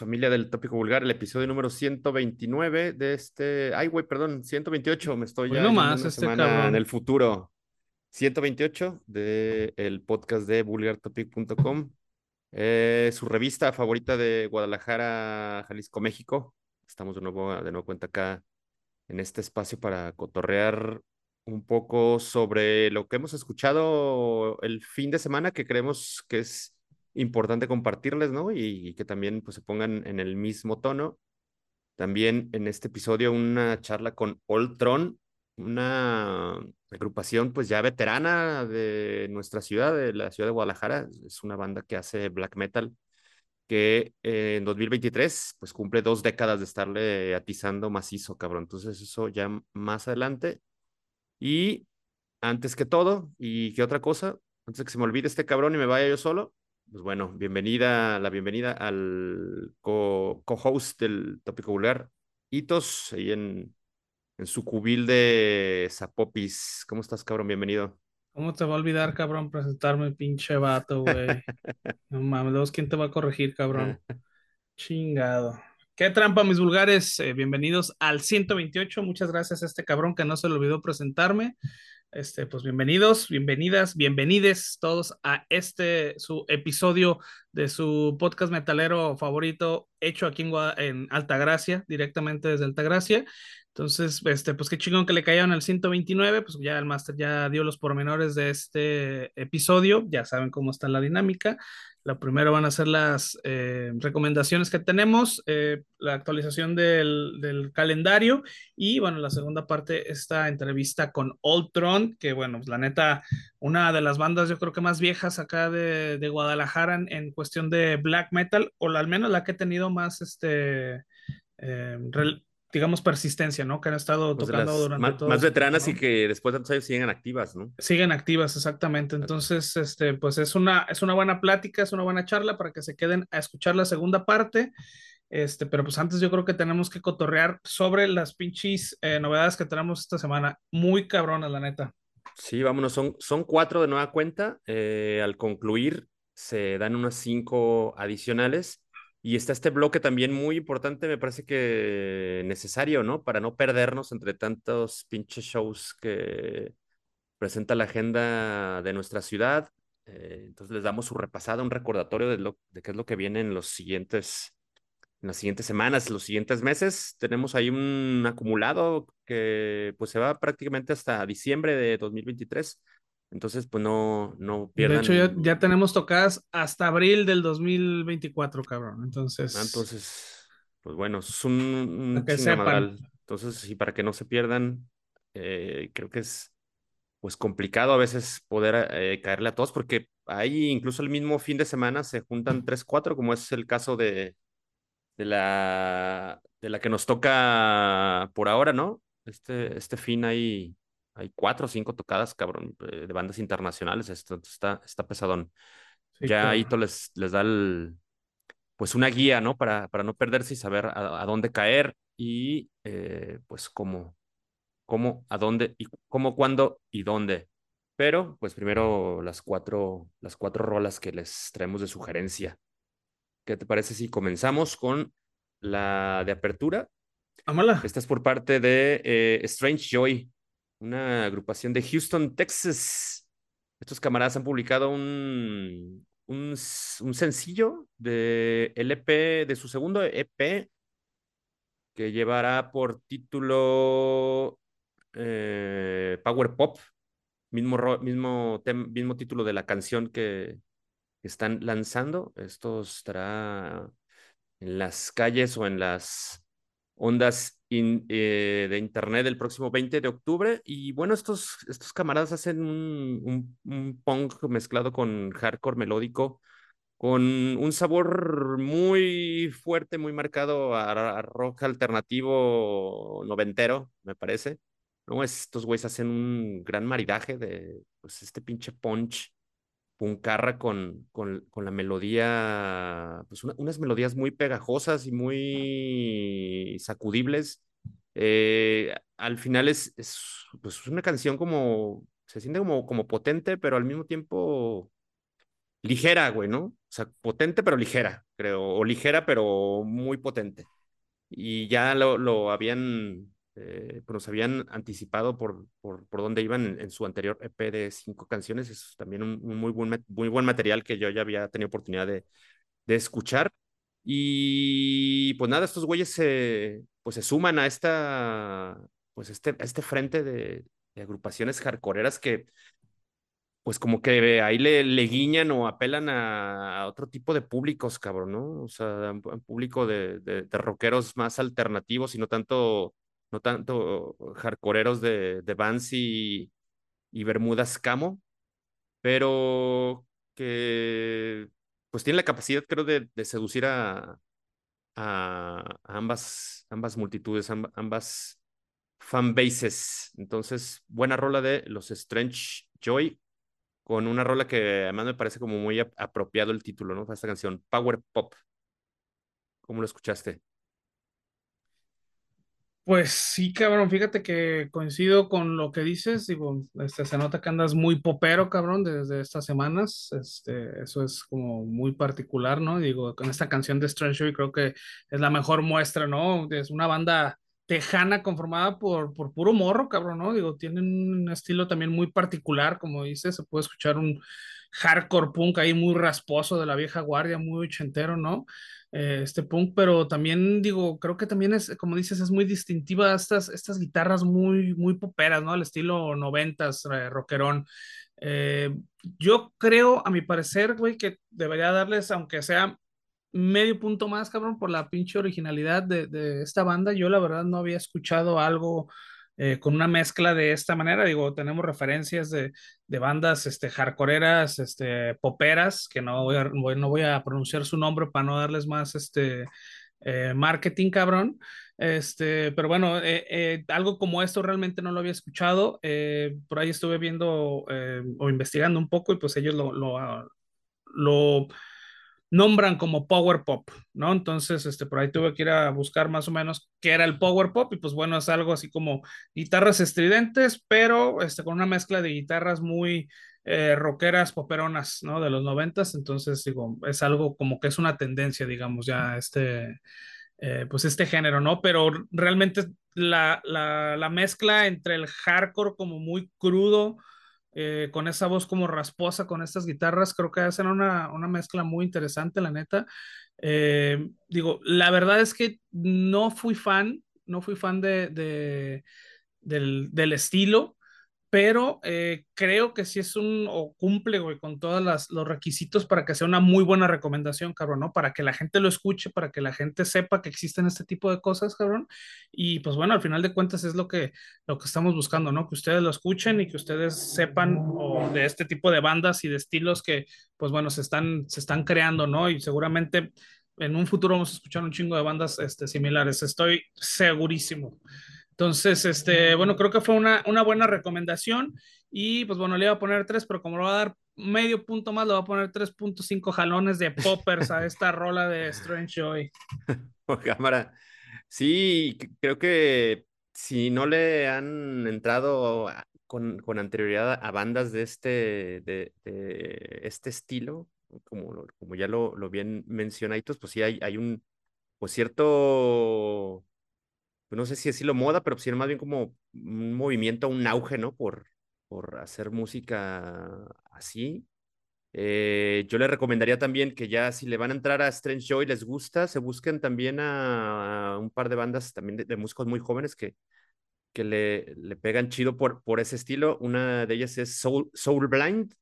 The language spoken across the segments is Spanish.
Familia del Tópico Vulgar, el episodio número 129 de este. Ay, güey, perdón, 128. Me estoy ya no más, este semana en el futuro. 128 del podcast de vulgartopic.com. Eh, su revista favorita de Guadalajara, Jalisco, México. Estamos de nuevo, de nuevo cuenta acá en este espacio para cotorrear un poco sobre lo que hemos escuchado el fin de semana, que creemos que es importante compartirles, ¿no? Y, y que también pues, se pongan en el mismo tono. También en este episodio una charla con Oltron, una agrupación pues ya veterana de nuestra ciudad, de la ciudad de Guadalajara. Es una banda que hace black metal que eh, en 2023 pues cumple dos décadas de estarle atizando macizo, cabrón. Entonces eso ya más adelante. Y antes que todo, y qué otra cosa, antes de que se me olvide este cabrón y me vaya yo solo, pues bueno, bienvenida, la bienvenida al co- co-host del Tópico Vulgar, Hitos, ahí en, en su cubil de Zapopis. ¿Cómo estás, cabrón? Bienvenido. ¿Cómo te va a olvidar, cabrón, presentarme, pinche vato, güey? No mames, ¿quién te va a corregir, cabrón? Chingado. Qué trampa, mis vulgares. Eh, bienvenidos al 128. Muchas gracias a este cabrón que no se le olvidó presentarme. Este, pues bienvenidos, bienvenidas, bienvenides todos a este su episodio de su podcast metalero favorito, hecho aquí en, en Altagracia, directamente desde Altagracia. Entonces, este, pues qué chingón que le cayeron al 129, pues ya el máster ya dio los pormenores de este episodio, ya saben cómo está la dinámica. La primera van a ser las eh, recomendaciones que tenemos, eh, la actualización del, calendario y bueno, la segunda parte, esta entrevista con Ultron, que bueno, pues, la neta, una de las bandas yo creo que más viejas acá de, de Guadalajara en, cuestión de black metal, o al menos la que ha tenido más, este, eh, digamos, persistencia, ¿no? Que han estado Pues tocando durante más, todo más tiempo, veteranas y ¿no? que después de tantos años siguen activas, ¿no? Siguen activas, exactamente. Entonces, este, pues es una, es una buena plática, es una buena charla para que se queden a escuchar la segunda parte. Este, pero pues antes yo creo que tenemos que cotorrear sobre las pinches eh, novedades que tenemos esta semana. Muy cabronas, la neta. Sí, vámonos, son, son cuatro de nueva cuenta. eh, al concluir, se dan unas cinco adicionales. Y está este bloque también muy importante, me parece que necesario, ¿no? Para no perdernos entre tantos pinches shows que presenta la agenda de nuestra ciudad. Eh, entonces les damos su repasada, un recordatorio de, lo, de qué es lo que viene en los siguientes, en las siguientes semanas, los siguientes meses. Tenemos ahí un acumulado que pues se va prácticamente hasta diciembre de 2023. Entonces, pues no, no De hecho, ya, pierdan. ya tenemos tocadas hasta abril del 2024, cabrón. Ah, Entonces, entonces, pues bueno, es un, un que sepan. chingamadral. Entonces, sí, para que no se pierdan, eh, creo que es pues complicado a veces poder eh, caerle a todos, porque ahí incluso el mismo fin de semana se juntan tres, cuatro, como es el caso de, de la, de la que nos toca por ahora, ¿no? Este, este fin hay, hay cuatro o cinco tocadas, cabrón, eh, de bandas internacionales, esto está, está pesadón. Sí, Ya cabrón. Ito les, les da el, pues una guía, ¿no? Para, para no perderse y saber a, a dónde caer y eh, pues cómo, cómo, a dónde y cómo, cuándo y dónde. Pero, pues primero las cuatro, las cuatro rolas que les traemos de sugerencia. ¿Qué te parece si comenzamos con la de apertura? Ámala. Esta es por parte de eh, Strange Joy, una agrupación de Houston, Texas. Estos camaradas han publicado un, un, sencillo de LP, de su segundo EP, que llevará por título eh, Power Pop, mismo, mismo, mismo título de la canción que están lanzando. Esto estará en las calles o en las ondas in- eh, de internet el próximo 20 de octubre. Y bueno, estos, estos camaradas hacen un, un, un punk mezclado con hardcore melódico, con un sabor muy fuerte, muy marcado a, a rock alternativo noventero, me parece. ¿no? Estos güeyes hacen un gran maridaje de pues, este pinche punch puncarra con, con, con la melodía, pues una- unas melodías muy pegajosas y muy sacudibles. Eh, al final es, es, pues una canción como, se siente como, como potente, pero al mismo tiempo ligera, güey, ¿no? O sea, potente pero ligera, creo, o ligera pero muy potente. Y ya lo, lo habían, eh, pues nos habían anticipado por, por, por dónde iban en, en, su anterior EP de cinco canciones. Es también un, un, muy, buen, muy buen material que yo ya había tenido oportunidad de, de escuchar. Y pues nada, estos güeyes se, pues se suman a esta, pues este, a este frente de, de agrupaciones hardcoreeras que pues como que ahí le, le guiñan o apelan a, a, otro tipo de públicos, cabrón, ¿no? O sea, un público de, de, de, rockeros más alternativos y no tanto, no tanto hardcoreeros de, de Vans y, y Bermudas Camo, pero que pues tiene la capacidad, creo, de, de seducir a, a, ambas, ambas multitudes, ambas fanbases. Entonces, buena rola de los Strange Joy con una rola que además me parece como muy apropiado el título, ¿no? Esta canción, Power Pop. ¿Cómo lo escuchaste? Pues sí, cabrón, fíjate que coincido con lo que dices, digo, este, se nota que andas muy popero, cabrón, desde estas semanas, este, eso es como muy particular, ¿no? Digo, con esta canción de Strange creo que es la mejor muestra, ¿no? Es una banda tejana conformada por, por puro morro, cabrón, ¿no? Digo, tienen un estilo también muy particular, como dices, se puede escuchar un hardcore punk ahí muy rasposo de la vieja guardia, muy ochentero, ¿no? Eh, este punk, pero también digo, creo que también es, como dices, es muy distintiva estas, estas guitarras muy, muy poperas, ¿no? Al estilo noventas, eh, rockerón. Eh, yo creo, a mi parecer, güey, que debería darles, aunque sea medio punto más, cabrón, por la pinche originalidad de, de esta banda. Yo la verdad no había escuchado algo eh, con una mezcla de esta manera. Digo, tenemos referencias de, de bandas este, hardcoreeras, este, poperas, que no voy, a, no voy a pronunciar su nombre para no darles más este, eh, marketing, cabrón. Este, pero bueno, eh, eh, algo como esto realmente no lo había escuchado. Eh, por ahí estuve viendo o investigando un poco y pues ellos lo, lo, lo nombran como power pop, ¿no? Entonces, este, por ahí tuve que ir a buscar más o menos qué era el power pop y pues bueno, es algo así como guitarras estridentes, pero este, con una mezcla de guitarras muy eh, rockeras, poperonas, ¿no? De los noventas, entonces digo, es algo como que es una tendencia, digamos, ya este, eh, pues este género, ¿no? Pero realmente la, la, la mezcla entre el hardcore como muy crudo, eh, con esa voz como rasposa, con estas guitarras, creo que hacen una, una mezcla muy interesante, la neta. Eh, digo, la verdad es que no fui fan, no fui fan de, de del, del, estilo, pero eh, creo que sí es un, o cumple, güey, con todos los requisitos para que sea una muy buena recomendación, cabrón, ¿no? Para que la gente lo escuche, para que la gente sepa que existen este tipo de cosas, cabrón. Y pues bueno, al final de cuentas es lo que, lo que estamos buscando, ¿no? Que ustedes lo escuchen y que ustedes sepan de este tipo de bandas y de estilos que, pues bueno, se están, se están creando, ¿no? Y seguramente en un futuro vamos a escuchar un chingo de bandas este, similares, estoy segurísimo. Entonces, este, bueno, creo que fue una, una buena recomendación y pues bueno, le iba a poner tres, pero como le va a dar medio punto más, le voy a poner 3.5 jalones de poppers a esta rola de Strange Joy. Oh, cámara. Sí, creo que si no le han entrado con, con anterioridad a bandas de este, de, este estilo, como, como ya lo, lo bien mencionaditos, pues sí hay, hay un pues cierto no sé si decirlo moda, pero sino más bien como un movimiento, un auge, ¿no? Por, por hacer música así. Eh, yo le recomendaría también que ya si le van a entrar a Strange Joy les gusta, se busquen también a, un par de bandas también de, de, músicos muy jóvenes que, que le, le pegan chido por, por ese estilo. Una de ellas es Soul, Soul Blind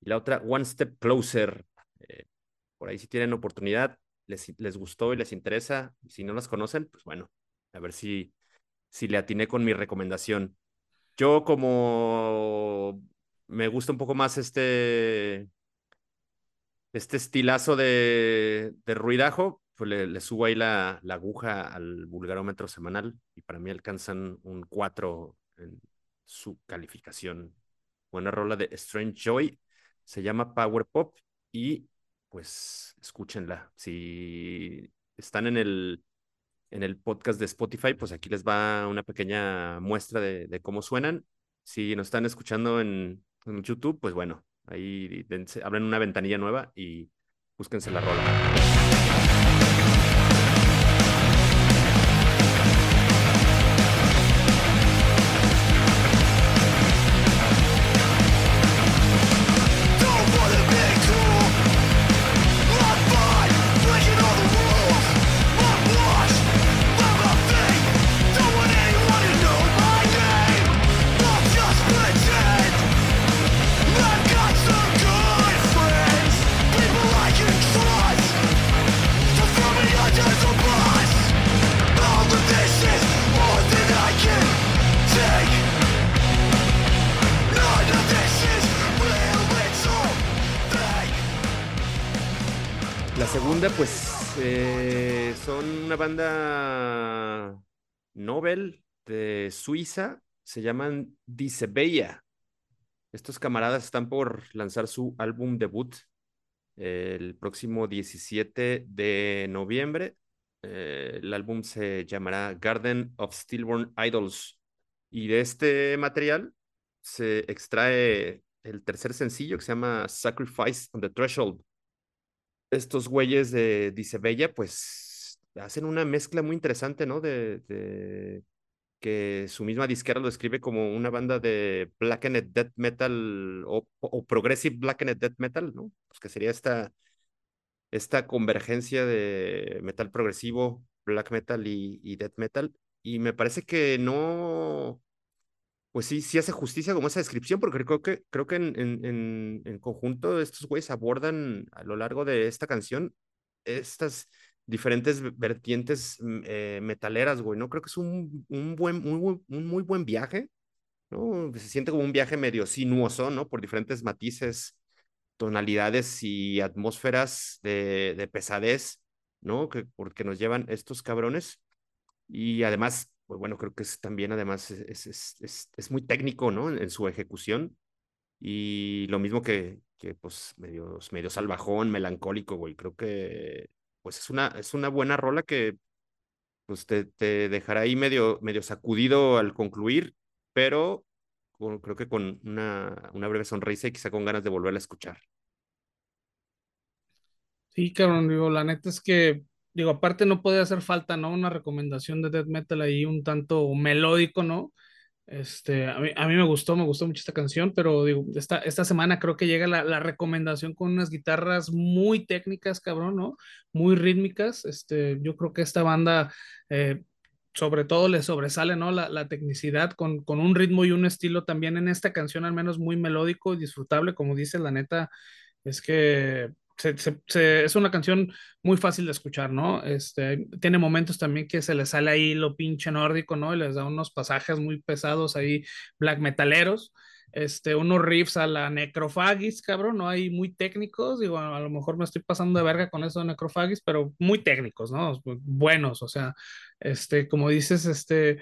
y la otra One Step Closer. Eh, por ahí si tienen oportunidad, les, les gustó y les interesa. Si no las conocen, pues bueno, a ver si, si le atiné con mi recomendación. Yo como me gusta un poco más este, este estilazo de, de ruidajo, pues le, subo ahí la, la, aguja al vulgarómetro semanal y para mí alcanzan un 4 en su calificación. Buena rola de Strange Joy, se llama Power Pop y pues escúchenla. Si están en el en el podcast de Spotify, pues aquí les va una pequeña muestra de, de cómo suenan. Si nos están escuchando en, en, YouTube, pues bueno, Ahí abren una ventanilla nueva y búsquense la rola. Segunda, pues eh, son una banda Nobel de Suiza, se llaman Dicebeya. Estos camaradas están por lanzar su álbum debut el próximo 17 de noviembre. Eh, el álbum se llamará Garden of Stillborn Idols. Y de este material se extrae el tercer sencillo que se llama Sacrifice on the Threshold estos güeyes de Bella, pues hacen una mezcla muy interesante, ¿no? De, que su misma disquera lo describe como una banda de blackened death metal o, progressive blackened death metal, ¿no? Pues que sería esta, esta convergencia de metal progresivo, black metal y, y death metal. Y me parece que no, pues sí, sí hace justicia como esa descripción, porque creo que, creo que en, en, en, conjunto estos güeyes abordan a lo largo de esta canción estas diferentes vertientes mm, eh, metaleras, güey, ¿no? Creo que es un, un buen, muy, un muy buen viaje, ¿no? Se siente como un viaje medio sinuoso, ¿no? Por diferentes matices, tonalidades y atmósferas de, de pesadez, ¿no? Que, porque nos llevan estos cabrones. Y además pues bueno, creo que es también además es, es, es, muy técnico, ¿no? En, su ejecución. Y lo mismo que, que pues medio, medio salvajón, melancólico, güey. Creo que pues es una, es una buena rola que pues te, te dejará ahí medio, medio sacudido al concluir, pero creo que con una, una breve sonrisa y quizá con ganas de volverla a escuchar. Sí, cabrón, digo, la neta es que digo, aparte no puede hacer falta, ¿no? Una recomendación de death metal ahí un tanto melódico, ¿no? Este, a mí, a mí me gustó, me gustó mucho esta canción, pero digo, esta, esta semana creo que llega la, la, recomendación con unas guitarras muy técnicas, cabrón, ¿no? Muy rítmicas. Este, yo creo que esta banda, eh, sobre todo le sobresale, ¿no? La, la tecnicidad con, con, un ritmo y un estilo también en esta canción, al menos muy melódico y disfrutable, como dice la neta, es que es una canción muy fácil de escuchar, ¿no? Este, tiene momentos también que se le sale ahí lo pinche nórdico, ¿no? Y les da unos pasajes muy pesados ahí, black metaleros, este, unos riffs a la necrofagis, cabrón, ¿no? Hay muy técnicos, digo, a lo mejor me estoy pasando de verga con eso de necrofagis, pero muy técnicos, ¿no? Buenos, o sea, este, como dices, este,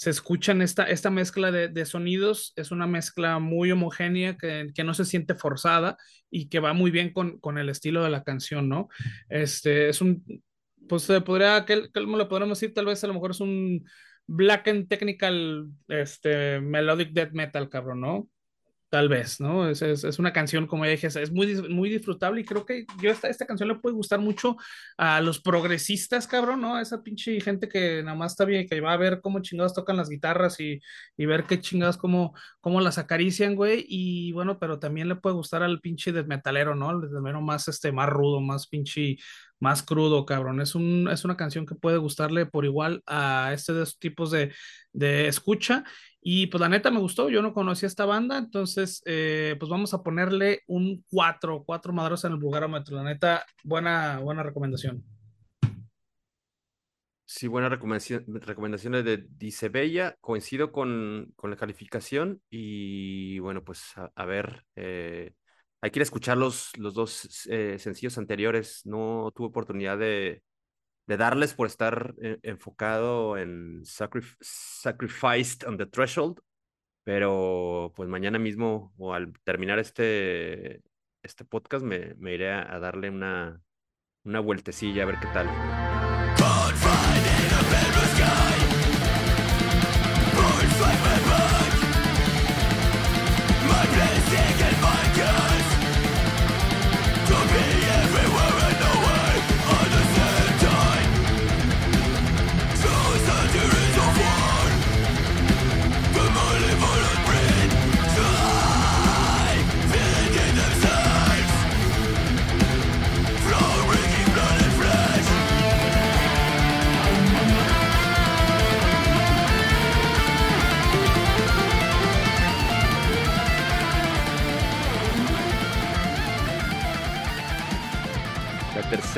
se escuchan esta, esta mezcla de, sonidos, es una mezcla muy homogénea que, no se siente forzada y que va muy bien con, con, el estilo de la canción, ¿no? Este es un, pues se podría, ¿cómo lo podríamos decir? Tal vez a lo mejor es un black and technical, este, melodic death metal, cabrón, ¿no? Tal vez, ¿no? Es, es, es, una canción, como dije, es muy, muy disfrutable y creo que yo esta, esta canción le puede gustar mucho a los progresistas, cabrón, ¿no? Esa pinche gente que nada más está bien, que va a ver cómo chingados tocan las guitarras y, y ver qué chingados, cómo, cómo las acarician, güey. Y bueno, pero también le puede gustar al pinche desmetalero, ¿no? El desmetalero más, este, más rudo, más pinche, más crudo, cabrón. Es, un, es una canción que puede gustarle por igual a estos tipos de, de escucha y pues la neta me gustó, yo no conocía esta banda, entonces eh, pues vamos a ponerle un 4, 4 madros en el vulgarómetro. La neta, buena, buena recomendación. Sí, buenas recomendación, recomendaciones de Dice Bella. Coincido con, con, la calificación y bueno, pues a, ver, eh, hay que ir a escuchar los, los dos eh, sencillos anteriores. No tuve oportunidad de, de darles por estar eh, enfocado en Sacrificed on the Threshold, pero pues mañana mismo o al terminar este, este podcast me, iré a, darle una, una vueltecilla a ver qué tal.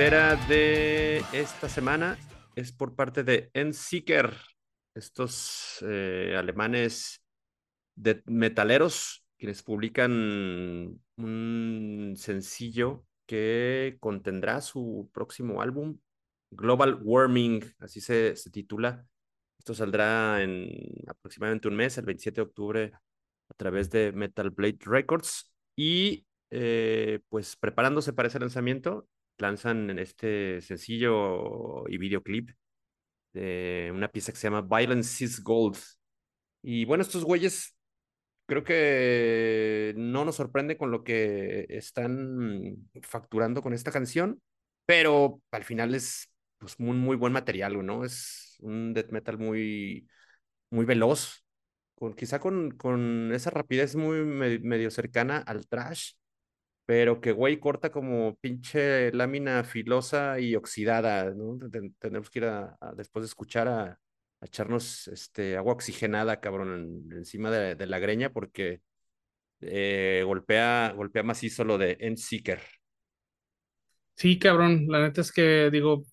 Tercera de esta semana es por parte de Enseeker, estos eh, alemanes de metaleros quienes publican un sencillo que contendrá su próximo álbum, Global Warming, así se, se titula. Esto saldrá en aproximadamente un mes, el 27 de octubre, a través de Metal Blade Records. Y eh, pues preparándose para ese lanzamiento, lanzan este sencillo y videoclip de una pieza que se llama Violence is Gold. Y bueno, estos güeyes creo que no nos sorprende con lo que están facturando con esta canción, pero al final es pues, muy, muy buen material, ¿no? Es un death metal muy, muy veloz, con, quizá con, con esa rapidez muy medio cercana al trash, pero que güey corta como pinche lámina filosa y oxidada, ¿no? Tenemos que ir a, después de escuchar a, echarnos este, agua oxigenada, cabrón, encima de, la greña porque eh, golpea, golpea macizo lo de Endseeker. Sí, cabrón, la neta es que digo,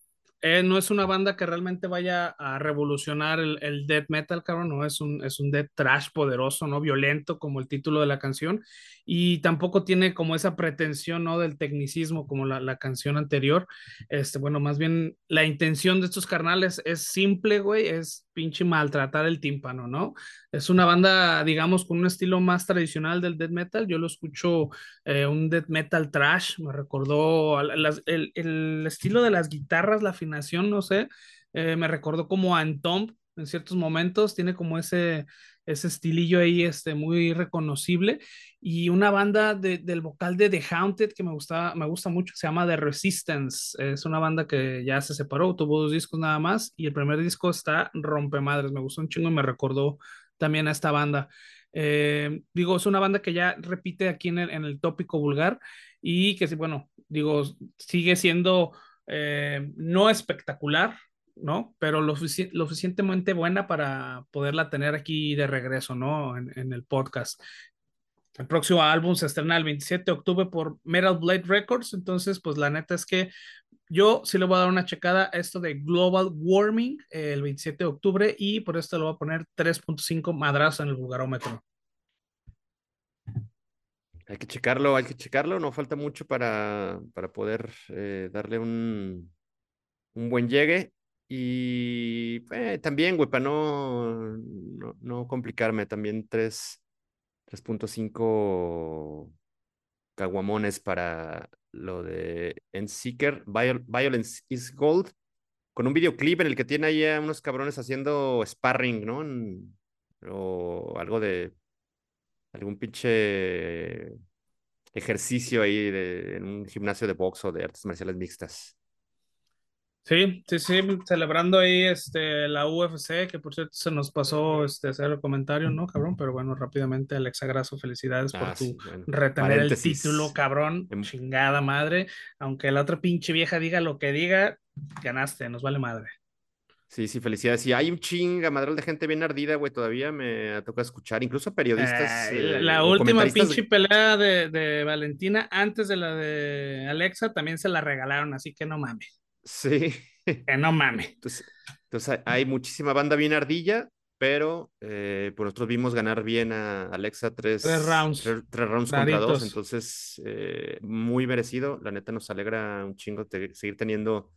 eh, no es una banda que realmente vaya a revolucionar el, el death metal, cabrón, no es un, es un death trash poderoso, ¿no? Violento como el título de la canción y tampoco tiene como esa pretensión, ¿no? Del tecnicismo como la, la canción anterior. Este, bueno, más bien la intención de estos carnales es simple, güey, es pinche maltratar el tímpano, ¿no? Es una banda, digamos, con un estilo más tradicional del death metal. Yo lo escucho eh, un death metal trash, me recordó el, estilo de las guitarras, la afinación, no sé, eh, me recordó como a Entomb en ciertos momentos, tiene como ese, ese estilillo ahí este, muy reconocible. Y una banda de, del vocal de The Haunted que me gusta, me gusta mucho, se llama The Resistance. Es una banda que ya se separó, tuvo dos discos nada más. Y el primer disco está rompemadres, me gustó un chingo y me recordó también a esta banda. Eh, digo, es una banda que ya repite aquí en el, en el tópico vulgar y que, bueno, digo, sigue siendo eh, no espectacular, ¿no? Pero lo, suficientemente buena para poderla tener aquí de regreso, ¿no? En, el podcast. El próximo álbum se estrena el 27 de octubre por Metal Blade Records, entonces pues la neta es que yo sí le voy a dar una checada a esto de Global Warming el 27 de octubre y por esto le voy a poner 3.5 madrazos en el lugarómetro. Hay que checarlo, hay que checarlo, no falta mucho para, para poder eh, darle un, un buen llegue. Y eh, también, güey, para no, no, complicarme, también 3.5 caguamones para lo de Enseeker, Violence is Gold, con un videoclip en el que tiene ahí a unos cabrones haciendo sparring, ¿no? o algo de algún pinche ejercicio ahí de, en un gimnasio de box o de artes marciales mixtas. Sí, sí, sí, celebrando ahí este, la UFC, que por cierto se nos pasó este, hacer el comentario, ¿no, cabrón? Pero bueno, rápidamente, Alexa Grasso, felicidades por ah, tu retener el título, cabrón, em chingada madre. Aunque la otra pinche vieja diga lo que diga, ganaste, nos vale madre. Sí, sí, felicidades. Y hay un chinga madre de gente bien ardida, güey, todavía me toca escuchar, incluso periodistas. la eh, última pinche pelea de, de Valentina antes de la de Alexa también se la regalaron, así que no mames. Sí. Que no mames. Entonces, hay muchísima banda bien ardilla, pero eh, pues nosotros vimos ganar bien a Alexa tres, rounds, tres, rounds contra dos, entonces eh, muy merecido. La neta nos alegra un chingo seguir teniendo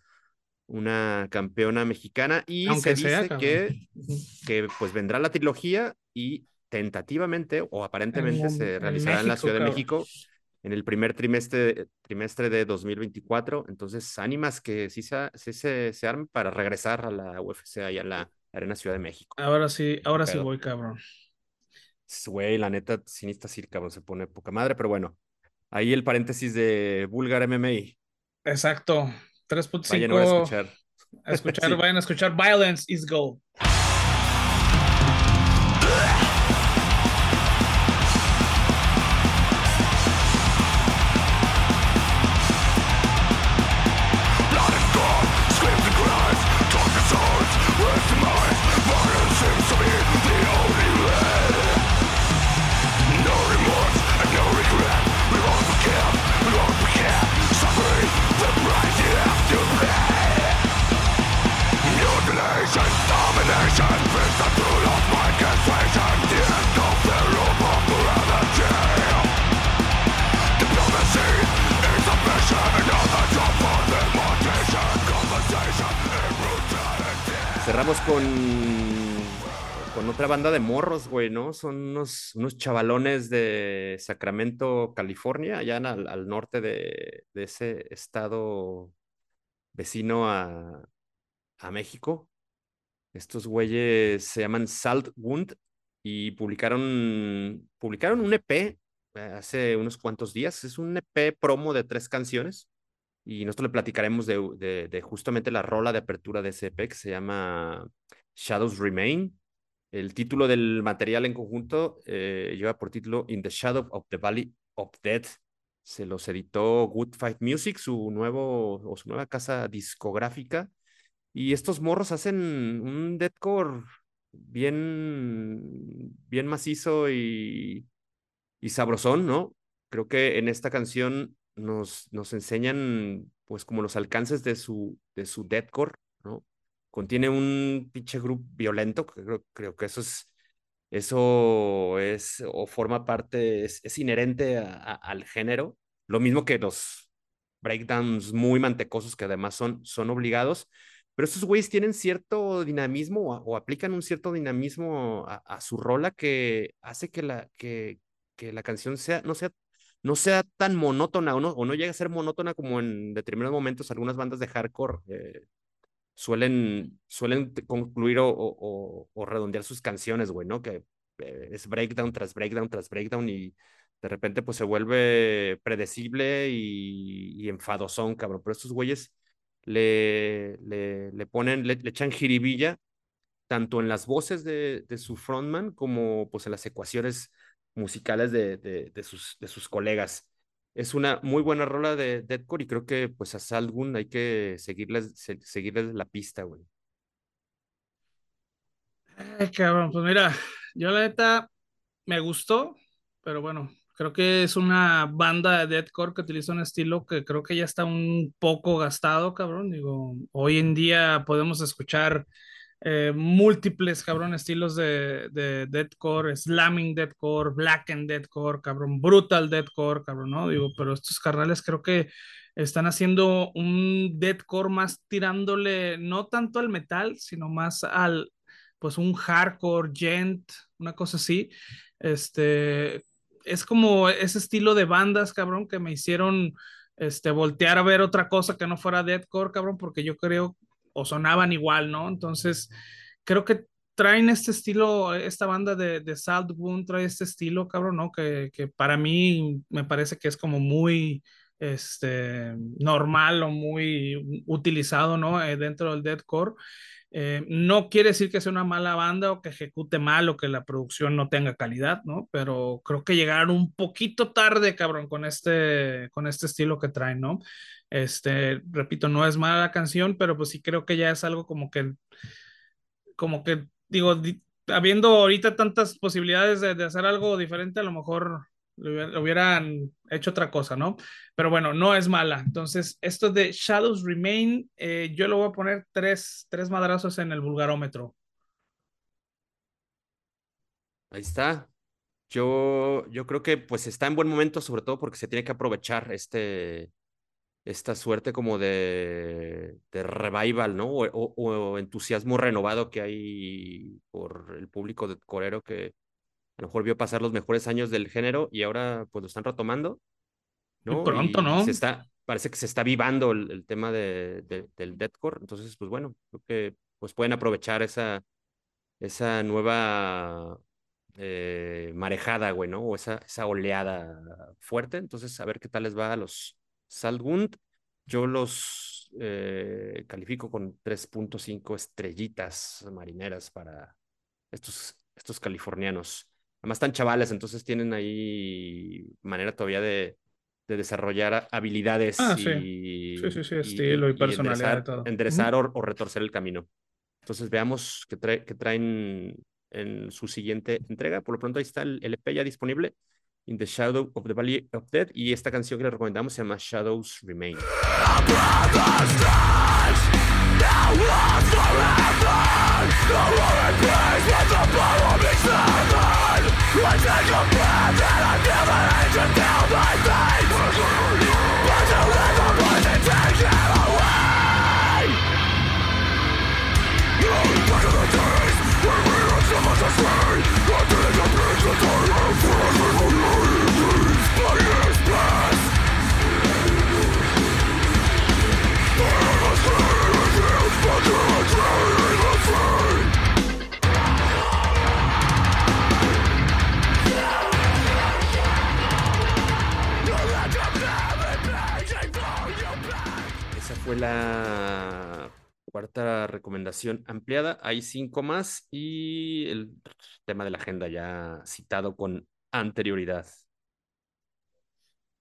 una campeona mexicana y se dice que, que pues vendrá la trilogía y tentativamente o aparentemente se realizará en, la Ciudad de México en el primer trimestre, trimestre de 2024. Entonces, ánimas que sí se, sí se, se armen para regresar a la UFC y a la Arena Ciudad de México. Ahora sí, ahora sí voy, cabrón. Güey, la neta, sinista sí, cabrón, se pone poca madre, pero bueno. Ahí el paréntesis de Vulgar MMA. Exacto. 3.5. Vayan a escuchar. A escuchar, vayan a escuchar Violence is Gold. Banda de morros, güey, ¿no? Son unos, unos chavalones de Sacramento, California, allá al, al norte de, de, ese estado vecino a, a México. Estos güeyes se llaman Salt Wound y publicaron, publicaron un EP eh, hace unos cuantos días. Es un EP promo de tres canciones y nosotros le platicaremos de, de, de, justamente la rola de apertura de ese EP que se llama Shadows Remain. El título del material en conjunto eh, lleva por título In the Shadow of the Valley of Death. Se los editó Good Fight Music, su, nuevo, o su nueva casa discográfica. Y estos morros hacen un deathcore bien, bien macizo y, y sabrosón, ¿no? Creo que en esta canción nos, nos enseñan, pues, como los alcances de su, de su deathcore, ¿no? Contiene un pinche grupo violento, creo, creo que eso es, eso es, o forma parte, es, es inherente al género, lo mismo que los breakdowns muy mantecosos que además son, son obligados, pero estos güeyes tienen cierto dinamismo o, aplican un cierto dinamismo a, a, su rola que hace que la, que, que la canción sea, no sea no sea tan monótona o no, o no llegue a ser monótona como en determinados momentos algunas bandas de hardcore eh, suelen, suelen concluir o, o, o, redondear sus canciones, güey, ¿no? Que eh, es breakdown tras breakdown tras breakdown y de repente pues se vuelve predecible y, y enfadosón, cabrón. Pero estos güeyes le, le, le ponen, le, echan jiribilla tanto en las voces de, de su frontman como pues en las ecuaciones musicales de, de, sus, de sus colegas. Es una muy buena rola de Deadcore y creo que pues a Salgun hay que seguirles, se, seguirles la pista, güey. Ay, cabrón, pues mira, yo la neta me gustó, pero bueno, creo que es una banda de deathcore que utiliza un estilo que creo que ya está un poco gastado, cabrón. Digo, hoy en día podemos escuchar eh, múltiples, cabrón, estilos de, de deathcore, slamming deathcore, blackened deathcore, cabrón, brutal deathcore, cabrón, ¿no? Digo, pero estos carnales creo que están haciendo un deathcore más tirándole no tanto al metal, sino más al, pues un hardcore, gent, una cosa así. Este, es como ese estilo de bandas, cabrón, que me hicieron este, voltear a ver otra cosa que no fuera deathcore, cabrón, porque yo creo o sonaban igual, ¿no? Entonces, creo que traen este estilo, esta banda de, de Salt Wound trae este estilo, cabrón, ¿no? Que, para mí me parece que es como muy este, normal o muy utilizado, ¿no? Eh, dentro del deathcore. Eh, no quiere decir que sea una mala banda o que ejecute mal o que la producción no tenga calidad, ¿no? Pero creo que llegaron un poquito tarde, cabrón, con este, con este estilo que traen, ¿no? Este, repito, no es mala la canción, pero pues sí creo que ya es algo como que, como que, digo, habiendo ahorita tantas posibilidades de, de hacer algo diferente, a lo mejor lo hubieran hecho otra cosa, ¿no? Pero bueno, no es mala. Entonces, esto de Shadows Remain, eh, yo lo voy a poner tres, tres madrazos en el vulgarómetro. Ahí está. Yo, yo creo que pues está en buen momento, sobre todo porque se tiene que aprovechar este, esta suerte como de, de revival, ¿no? O, o, entusiasmo renovado que hay por el público de corero que a lo mejor vio pasar los mejores años del género y ahora pues lo están retomando, ¿no? Muy pronto, y ¿no? Se está, parece que se está vivando el, el tema de, de, del deathcore, entonces pues bueno, creo que pues pueden aprovechar esa, esa nueva eh, marejada, güey, ¿no? O esa, esa oleada fuerte, entonces a ver qué tal les va a los Salgund, yo los eh, califico con 3.5 estrellitas marineras para estos, estos californianos. Además están chavales, entonces tienen ahí manera todavía de, de desarrollar habilidades ah, y, sí. Sí, sí, sí, estilo y, y personalidad. enderezar, todo. enderezar uh -huh. o, o, retorcer el camino. Entonces veamos qué, trae, qué traen en su siguiente entrega. Por lo pronto ahí está el, el EP ya disponible. In the Shadow of the Valley of Death y esta canción que les recomendamos se llama Shadows Remain. I take a breath and I feel the hatred down my veins But the river it away Back the days when we were so much la cuarta recomendación ampliada. Hay cinco más y el tema de la agenda ya citado con anterioridad.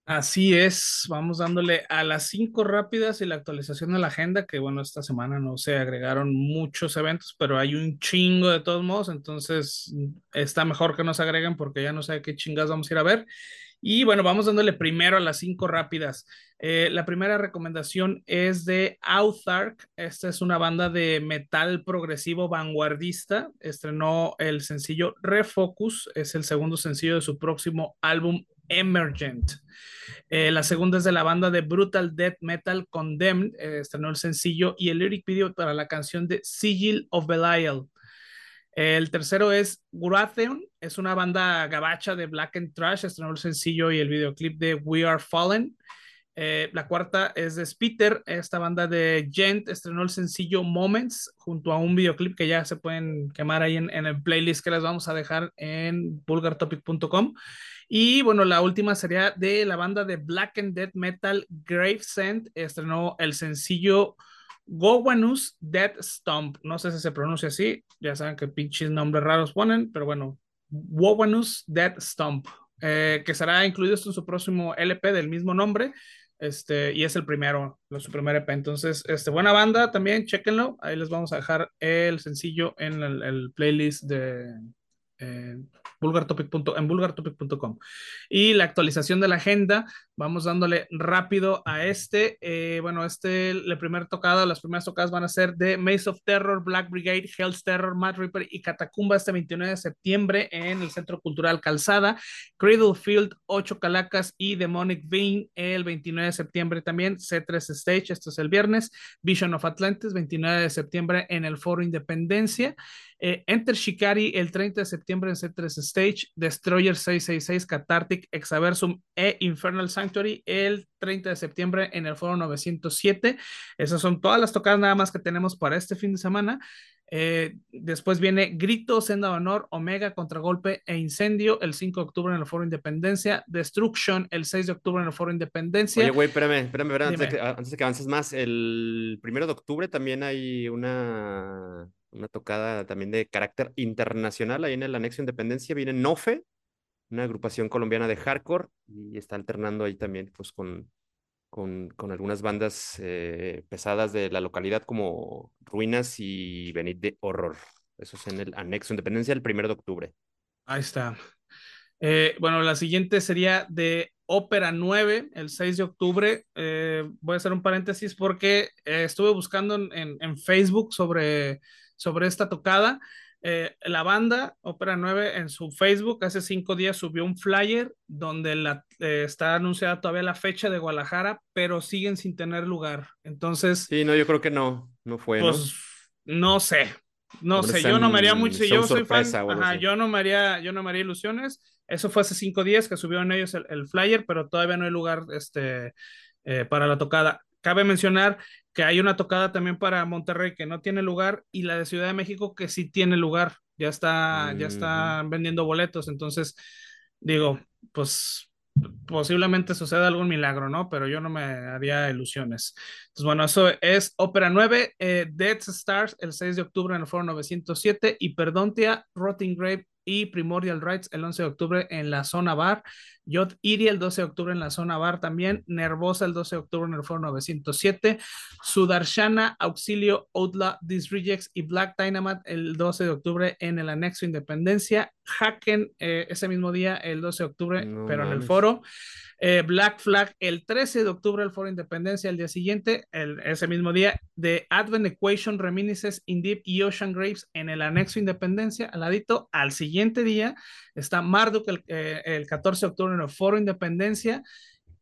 Así es, vamos dándole a las cinco rápidas y la actualización de la agenda, que bueno, esta semana no se agregaron muchos eventos, pero hay un chingo de todos modos, entonces está mejor que nos agreguen porque ya no sé qué chingas vamos a ir a ver. Y bueno, vamos dándole primero a las cinco rápidas. Eh, la primera recomendación es de Outhark. Esta es una banda de metal progresivo vanguardista. Estrenó el sencillo Refocus. Es el segundo sencillo de su próximo álbum Emergent. Eh, la segunda es de la banda de Brutal Death Metal Condemned. Eh, estrenó el sencillo y el lyric video para la canción de Sigil of Belial. El tercero es Guratheon, es una banda gabacha de Black and Trash, estrenó el sencillo y el videoclip de We Are Fallen. Eh, la cuarta es de Spitter, esta banda de Gent estrenó el sencillo Moments junto a un videoclip que ya se pueden quemar ahí en, el playlist que les vamos a dejar en vulgartopic.com. Y bueno, la última sería de la banda de Black and Death Metal Gravesend, estrenó el sencillo Gowanus Death Stomp. No sé si se pronuncia así, ya saben que pinches nombres raros ponen, pero bueno, Gowanus Death Stomp, eh, que será incluido en su próximo LP del mismo nombre. Este, y es el primero, su primer EP. Entonces, este, buena banda también, chequenlo. Ahí les vamos a dejar el sencillo en el playlist de, en vulgartopic.com. Y la actualización de la agenda, vamos dándole rápido a este. Eh, bueno, este, la primera tocada, las primeras tocadas van a ser de Maze of Terror, Black Brigade, Hell's Terror, Mad Reaper y Catacumba este 29 de septiembre en el Centro Cultural Calzada. Cradle Field, 8 Calacas y Demonic Vein el 29 de septiembre también. C3 Stage, esto es el viernes. Vision of Atlantis, 29 de septiembre en el Foro Independencia. Eh, Enter Shikari el 30 de septiembre en C3 Stage, Destroyer 666, Cathartic, Exaversum e Infernal Sanctuary el 30 de septiembre en el Foro 907. Esas son todas las tocadas nada más que tenemos para este fin de semana. Eh, después viene Grito, Senda de Honor, Omega, Contragolpe e Incendio el 5 de octubre en el Foro Independencia. Destruction el 6 de octubre en el Foro Independencia. Oye, güey, espérame, espérame, Antes, de que, antes de que avances más, el primero de octubre también hay una una tocada también de carácter internacional. Ahí en el anexo Independencia viene Nofe, una agrupación colombiana de hardcore, y está alternando ahí también pues, con, con, con algunas bandas eh, pesadas de la localidad como Ruinas y Benit de Horror. Eso es en el anexo Independencia el primero de octubre. Ahí está. Eh, bueno, la siguiente sería de Ópera 9, el 6 de octubre. Eh, voy a hacer un paréntesis porque estuve buscando en, en, Facebook sobre sobre esta tocada. Eh, la banda Opera 9 en su Facebook hace cinco días subió un flyer donde la, eh, está anunciada todavía la fecha de Guadalajara, pero siguen sin tener lugar. Entonces. Sí, no, yo creo que no, no fue. Pues no, sé, no sé, yo no me haría mucho, yo soy fan, yo no me haría, yo no me haría ilusiones. Eso fue hace cinco días que subieron ellos el, flyer, pero todavía no hay lugar este, eh, para la tocada. Cabe mencionar que hay una tocada también para Monterrey que no tiene lugar y la de Ciudad de México que sí tiene lugar. Ya está, ya están vendiendo boletos. Entonces, digo, pues posiblemente suceda algún milagro, ¿no? Pero yo no me haría ilusiones. Entonces, bueno, eso es Ópera 9, eh, Dead Stars, el 6 de octubre en el Foro 907 y Perdontia, Rotting Grave y Primordial Rights el 11 de octubre en la zona bar. Yod Iri el 12 de octubre en la zona bar también. Nervosa el 12 de octubre en el Foro 907. Sudarshana, Auxilio, Outlaw, Disrejects y Black Dynamite el 12 de octubre en el anexo Independencia. Hacken eh, ese mismo día, el 12 de octubre, pero en el foro. Eh, Black Flag el 13 de octubre, el Foro Independencia, el día siguiente, el, ese mismo día, de Advent Equation, Reminiscences in Deep y Ocean Graves en el anexo Independencia, al ladito, al siguiente día está Marduk el, eh, el 14 de octubre en el Foro Independencia,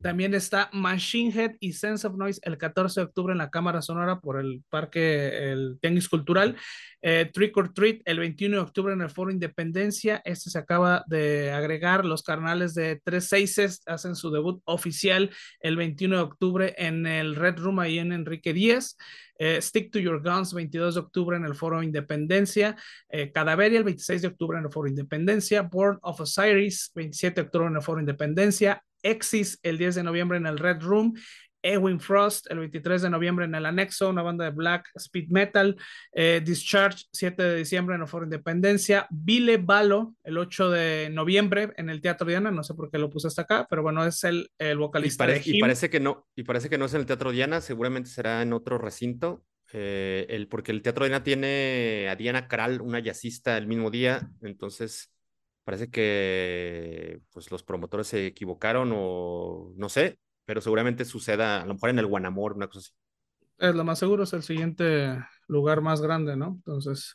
también está Machine Head y Sense of Noise el 14 de octubre en la Cámara Sonora por el Parque el Tenis Cultural. Eh, Trick or Treat el 21 de octubre en el Foro Independencia. Este se acaba de agregar. Los carnales de Tres Seises hacen su debut oficial el 21 de octubre en el Red Room ahí en Enrique Díaz. Eh, Stick to Your Guns, 22 de octubre en el Foro Independencia, eh, Cadaveria el 26 de octubre en el Foro Independencia, Born of Osiris, 27 de octubre en el Foro Independencia, Exis el 10 de noviembre en el Red Room Ewing Frost el 23 de noviembre en el Anexo, una banda de black speed metal. Eh, Discharge 7 de diciembre en el Foro Independencia. Vile Balo el 8 de noviembre en el Teatro Diana, no sé por qué lo puse hasta acá, pero bueno, es el, el vocalista. Y, pare de y, parece que no, y parece que no es en el Teatro Diana, seguramente será en otro recinto. Eh, el, porque el Teatro Diana tiene a Diana Caral, una jazzista, el mismo día, entonces parece que pues los promotores se equivocaron o no sé, pero seguramente suceda a lo mejor en el Guanamor, una cosa así. Es lo más seguro, es el siguiente lugar más grande, ¿no? Entonces,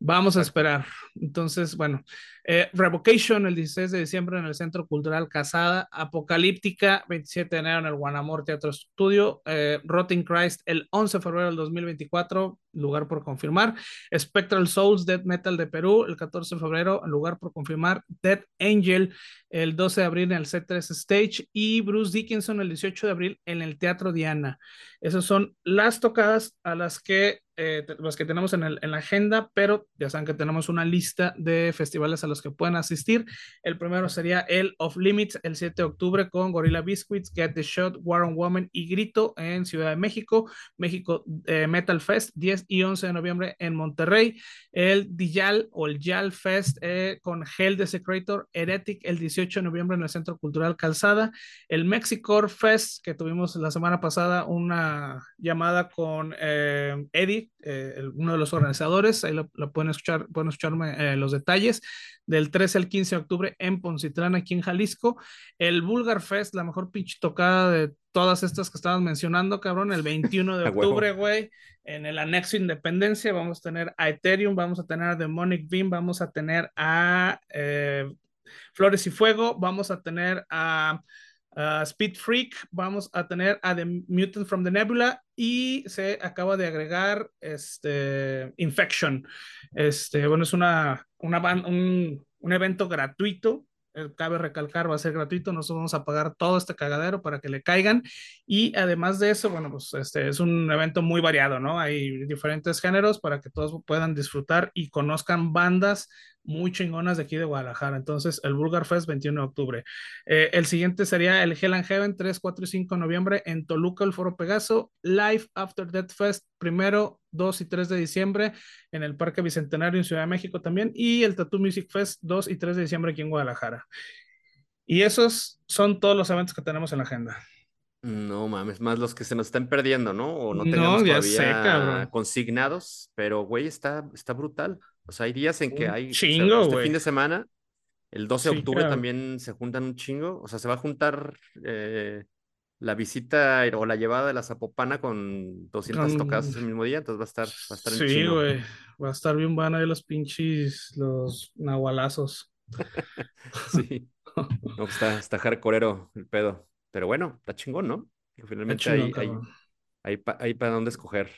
Vamos a esperar. Entonces, bueno, eh, Revocation el 16 de diciembre en el Centro Cultural Casada, Apocalíptica 27 de enero en el Guanamor Teatro Estudio, eh, Rotting Christ el 11 de febrero del 2024, lugar por confirmar, Spectral Souls Death Metal de Perú el 14 de febrero, lugar por confirmar, Dead Angel el 12 de abril en el C3 Stage y Bruce Dickinson el 18 de abril en el Teatro Diana. Esas son las tocadas a las que eh, los que tenemos en, la agenda, pero ya saben que tenemos una lista de festivales a los que pueden asistir. El primero sería el Off Limits el 7 de octubre con Gorilla Biscuits, Get the Shot, War on Woman y Grito en Ciudad de México, México eh, Metal Fest 10 y 11 de noviembre en Monterrey, el Dijal o el Yal Fest eh, con Hell Desecrator, Heretic el 18 de noviembre en el Centro Cultural Calzada, el Mexicor Fest que tuvimos la semana pasada una llamada con Eddie eh, uno de los organizadores, ahí lo, pueden escuchar, pueden escucharme eh, los detalles, del 13 al 15 de octubre en Poncitlán, aquí en Jalisco. El Bulgar Fest, la mejor pinche tocada de todas estas que estabas mencionando, cabrón, el 21 de octubre, güey, en el anexo Independencia, vamos a tener a Ethereum, vamos a tener a Demonic Beam, vamos a tener a eh, Flores y Fuego, vamos a tener a Speed Freak, vamos a tener a The Mutant from the Nebula y se acaba de agregar este Infection. Este, bueno, es una, una un, un evento gratuito eh, cabe recalcar, va a ser gratuito, nosotros vamos a pagar todo este cagadero para que le caigan y además de eso, bueno, pues este es un evento muy variado, ¿no? Hay diferentes géneros para que todos puedan disfrutar y conozcan bandas muy chingonas de aquí de Guadalajara. Entonces, el Bulgar Fest 21 de octubre. Eh, el siguiente sería el Hell and Heaven 3, 4 y 5 de noviembre en Toluca, el Foro Pegaso. Live After Death Fest primero, 2 y 3 de diciembre en el Parque Bicentenario en Ciudad de México también. Y el Tattoo Music Fest 2 y 3 de diciembre aquí en Guadalajara. Y esos son todos los eventos que tenemos en la agenda. No mames, más los que se nos están perdiendo, ¿no? O no tenemos todavía consignados, pero güey, está, está brutal. O sea, hay días en que hay. Chingo, este fin de semana, el 12 de octubre también se juntan un chingo. O sea, se va a juntar eh, la visita o la llevada de la Zapopana con 200 tocadas ese mismo día. Entonces va a estar, va a estar Sí, güey. Va a estar bien buena ahí los pinches, los nahualazos. sí. No, pues está, está hardcoreero el pedo. Pero bueno, está chingón, ¿no? finalmente hay, hay, hay, hay, para dónde escoger.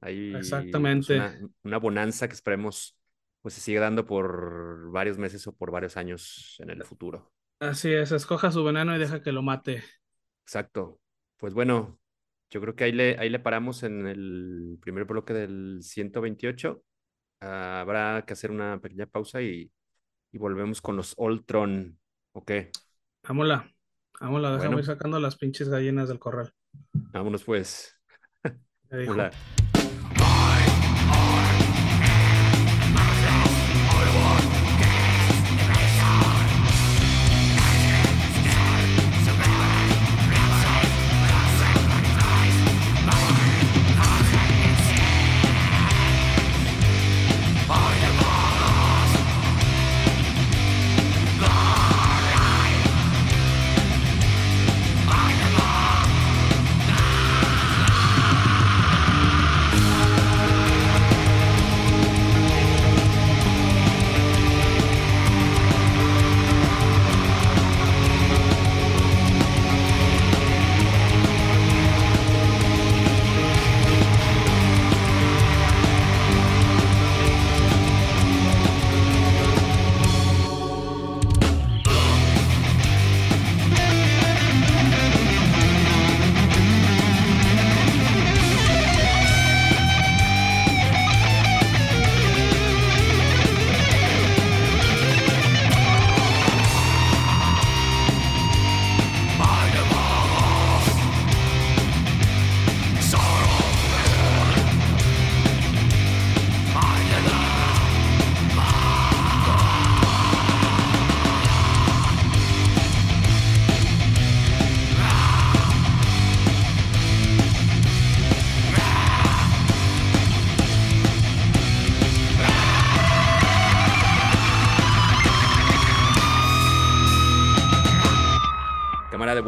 Hay pues, Exactamente. una, una bonanza que esperemos pues se sigue dando por varios meses o por varios años en el futuro. Así es, escoja su veneno y deja que lo mate. Exacto. Pues bueno, yo creo que ahí le, ahí le paramos en el primer bloque del 128. Ah, habrá que hacer una pequeña pausa y, y volvemos con los Ultron. ¿Ok? Vámonos, vámonos, dejamos ir sacando las pinches gallinas del corral. Vámonos pues. Hola.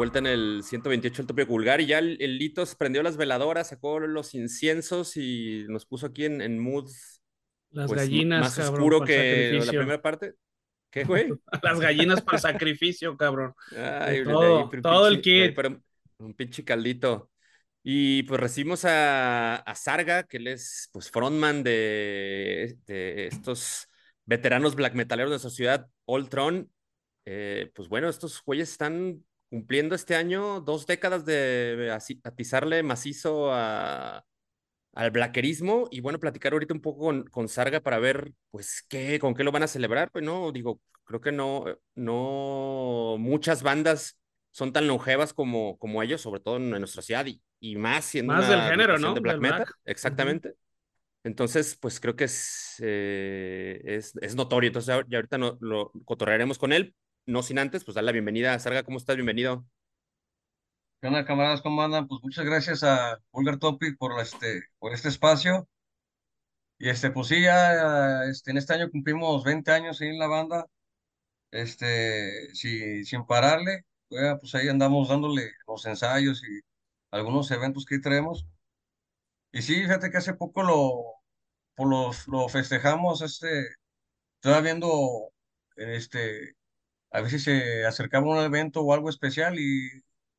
Vuelta en el 128 el tope vulgar y ya el, el, Litos prendió las veladoras, sacó los inciensos y nos puso aquí en, en mood las pues, gallinas, más cabrón, oscuro que la primera parte. ¿Qué, güey? Las gallinas para sacrificio, cabrón. Ay, todo, ahí, todo el kit. pero un pinche caldito. Y pues recibimos a, a Sarga, que él es pues frontman de, de estos veteranos black metaleros de nuestra ciudad, Ultron. Eh, pues bueno, estos güeyes están cumpliendo este año dos décadas de atizarle macizo a, al blackerismo y bueno, platicar ahorita un poco con, con Sarga para ver, pues, qué, con qué lo van a celebrar. Pues no, digo, creo que no, no muchas bandas son tan longevas como, como ellos, sobre todo en, nuestra ciudad y, y más siendo Más una del género, ¿no? de black Del metal. black. Exactamente. Entonces, pues creo que es, eh, es, es notorio. Entonces, ya, ya ahorita no, lo cotorrearemos con él. No sin antes, pues dar la bienvenida. Sarga, ¿cómo estás? Bienvenido. ¿Qué onda, camaradas? ¿Cómo andan? Pues muchas gracias a Vulgar Topic por este, por este espacio. Y este, pues sí, ya este, en este año cumplimos 20 años ahí en la banda, este, sí, sin pararle. Pues ahí andamos dándole los ensayos y algunos eventos que traemos. Y sí, fíjate que hace poco lo, pues los- lo festejamos, este, estaba viendo, este, a ver si se acercaba un evento o algo especial y,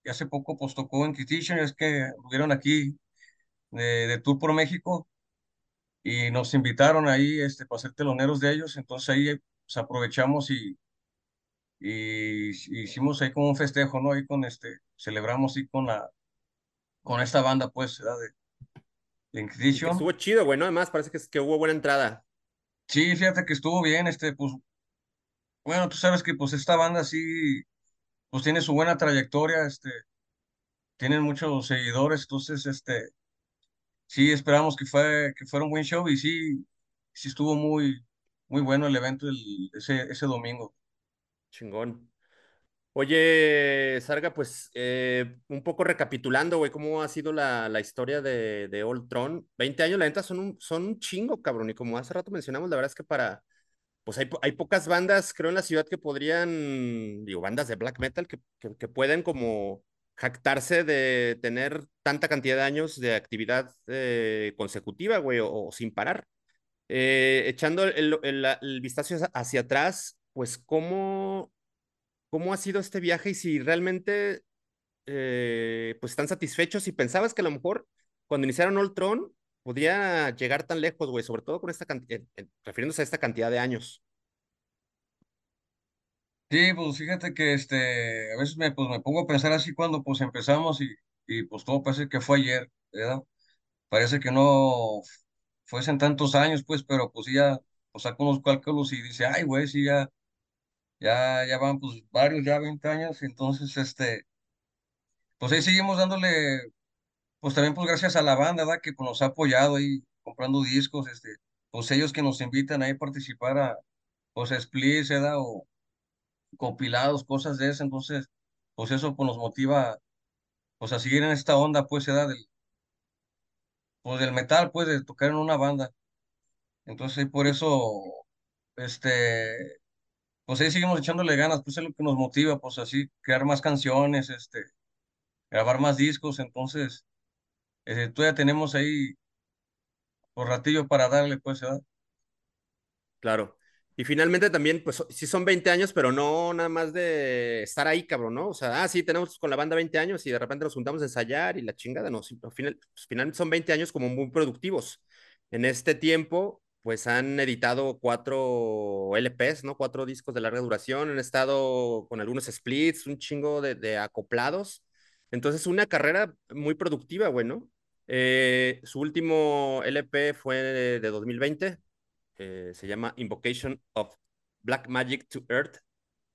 y hace poco pues tocó Inquisition, es que estuvieron aquí de, de tour por México y nos invitaron ahí este, para ser teloneros de ellos, entonces ahí pues, aprovechamos y, y hicimos ahí como un festejo, ¿no? Ahí con este, celebramos ahí con la, con esta banda pues, ¿verdad? De, estuvo chido, güey, ¿no? Además, parece que, que hubo buena entrada. Sí, fíjate que estuvo bien, este, pues, bueno, tú sabes que pues esta banda sí, pues tiene su buena trayectoria, este, tienen muchos seguidores, entonces, este, sí esperamos que fue que fuera un buen show y sí sí estuvo muy muy bueno el evento el- ese ese domingo. Chingón. Oye, Sarga, pues eh, un poco recapitulando, güey, cómo ha sido la, la historia de, de Old Tron. 20 años, la neta, son un, son un chingo, cabrón. Y como hace rato mencionamos, la verdad es que para, pues hay, hay pocas bandas, creo, en la ciudad que podrían, digo, bandas de black metal que, que, pueden como jactarse de tener tanta cantidad de años de actividad eh, consecutiva, güey, o, sin parar. Eh, echando el, el, el vistazo hacia atrás, pues cómo cómo ha sido este viaje y si realmente eh, pues están satisfechos y pensabas que a lo mejor cuando iniciaron Ultron podía llegar tan lejos, güey, sobre todo con esta cantidad, refiriéndose a esta cantidad de años. Sí, pues fíjate que este a veces me pues me pongo a pensar así cuando pues empezamos y y pues todo parece que fue ayer, ¿verdad? Parece que no fuesen tantos años pues, pero pues ya pues saco unos cálculos y dice, "Ay, güey, sí ya ya ya van pues varios ya 20 años", entonces este pues ahí seguimos dándole Pues también pues gracias a la banda. Que pues, nos ha apoyado ahí comprando discos, este, pues ellos que nos invitan ahí a participar a, pues splits, ¿verdad? O compilados, cosas de eso, entonces, pues eso pues nos motiva, pues a seguir en esta onda, pues, ¿verdad? Del, pues del metal, pues, de tocar en una banda. Entonces, por eso, este, pues ahí seguimos echándole ganas, pues es lo que nos motiva, pues así, crear más canciones, este, grabar más discos, entonces, eh, todavía tenemos ahí, por ratillo para darle, pues, ¿verdad? Claro. Y finalmente también, pues sí son 20 años, pero no nada más de estar ahí, cabrón, ¿no? O sea, ah, sí, tenemos con la banda 20 años y de repente nos juntamos a ensayar y la chingada, no, al final, pues, finalmente son 20 años como muy productivos. En este tiempo, pues han editado cuatro LPs, ¿no? Cuatro discos de larga duración, han estado con algunos splits, un chingo de, de acoplados. Entonces, una carrera muy productiva, güey, ¿no? Eh, su último LP fue de, de 2020 eh, se llama Invocation of Black Magic to Earth,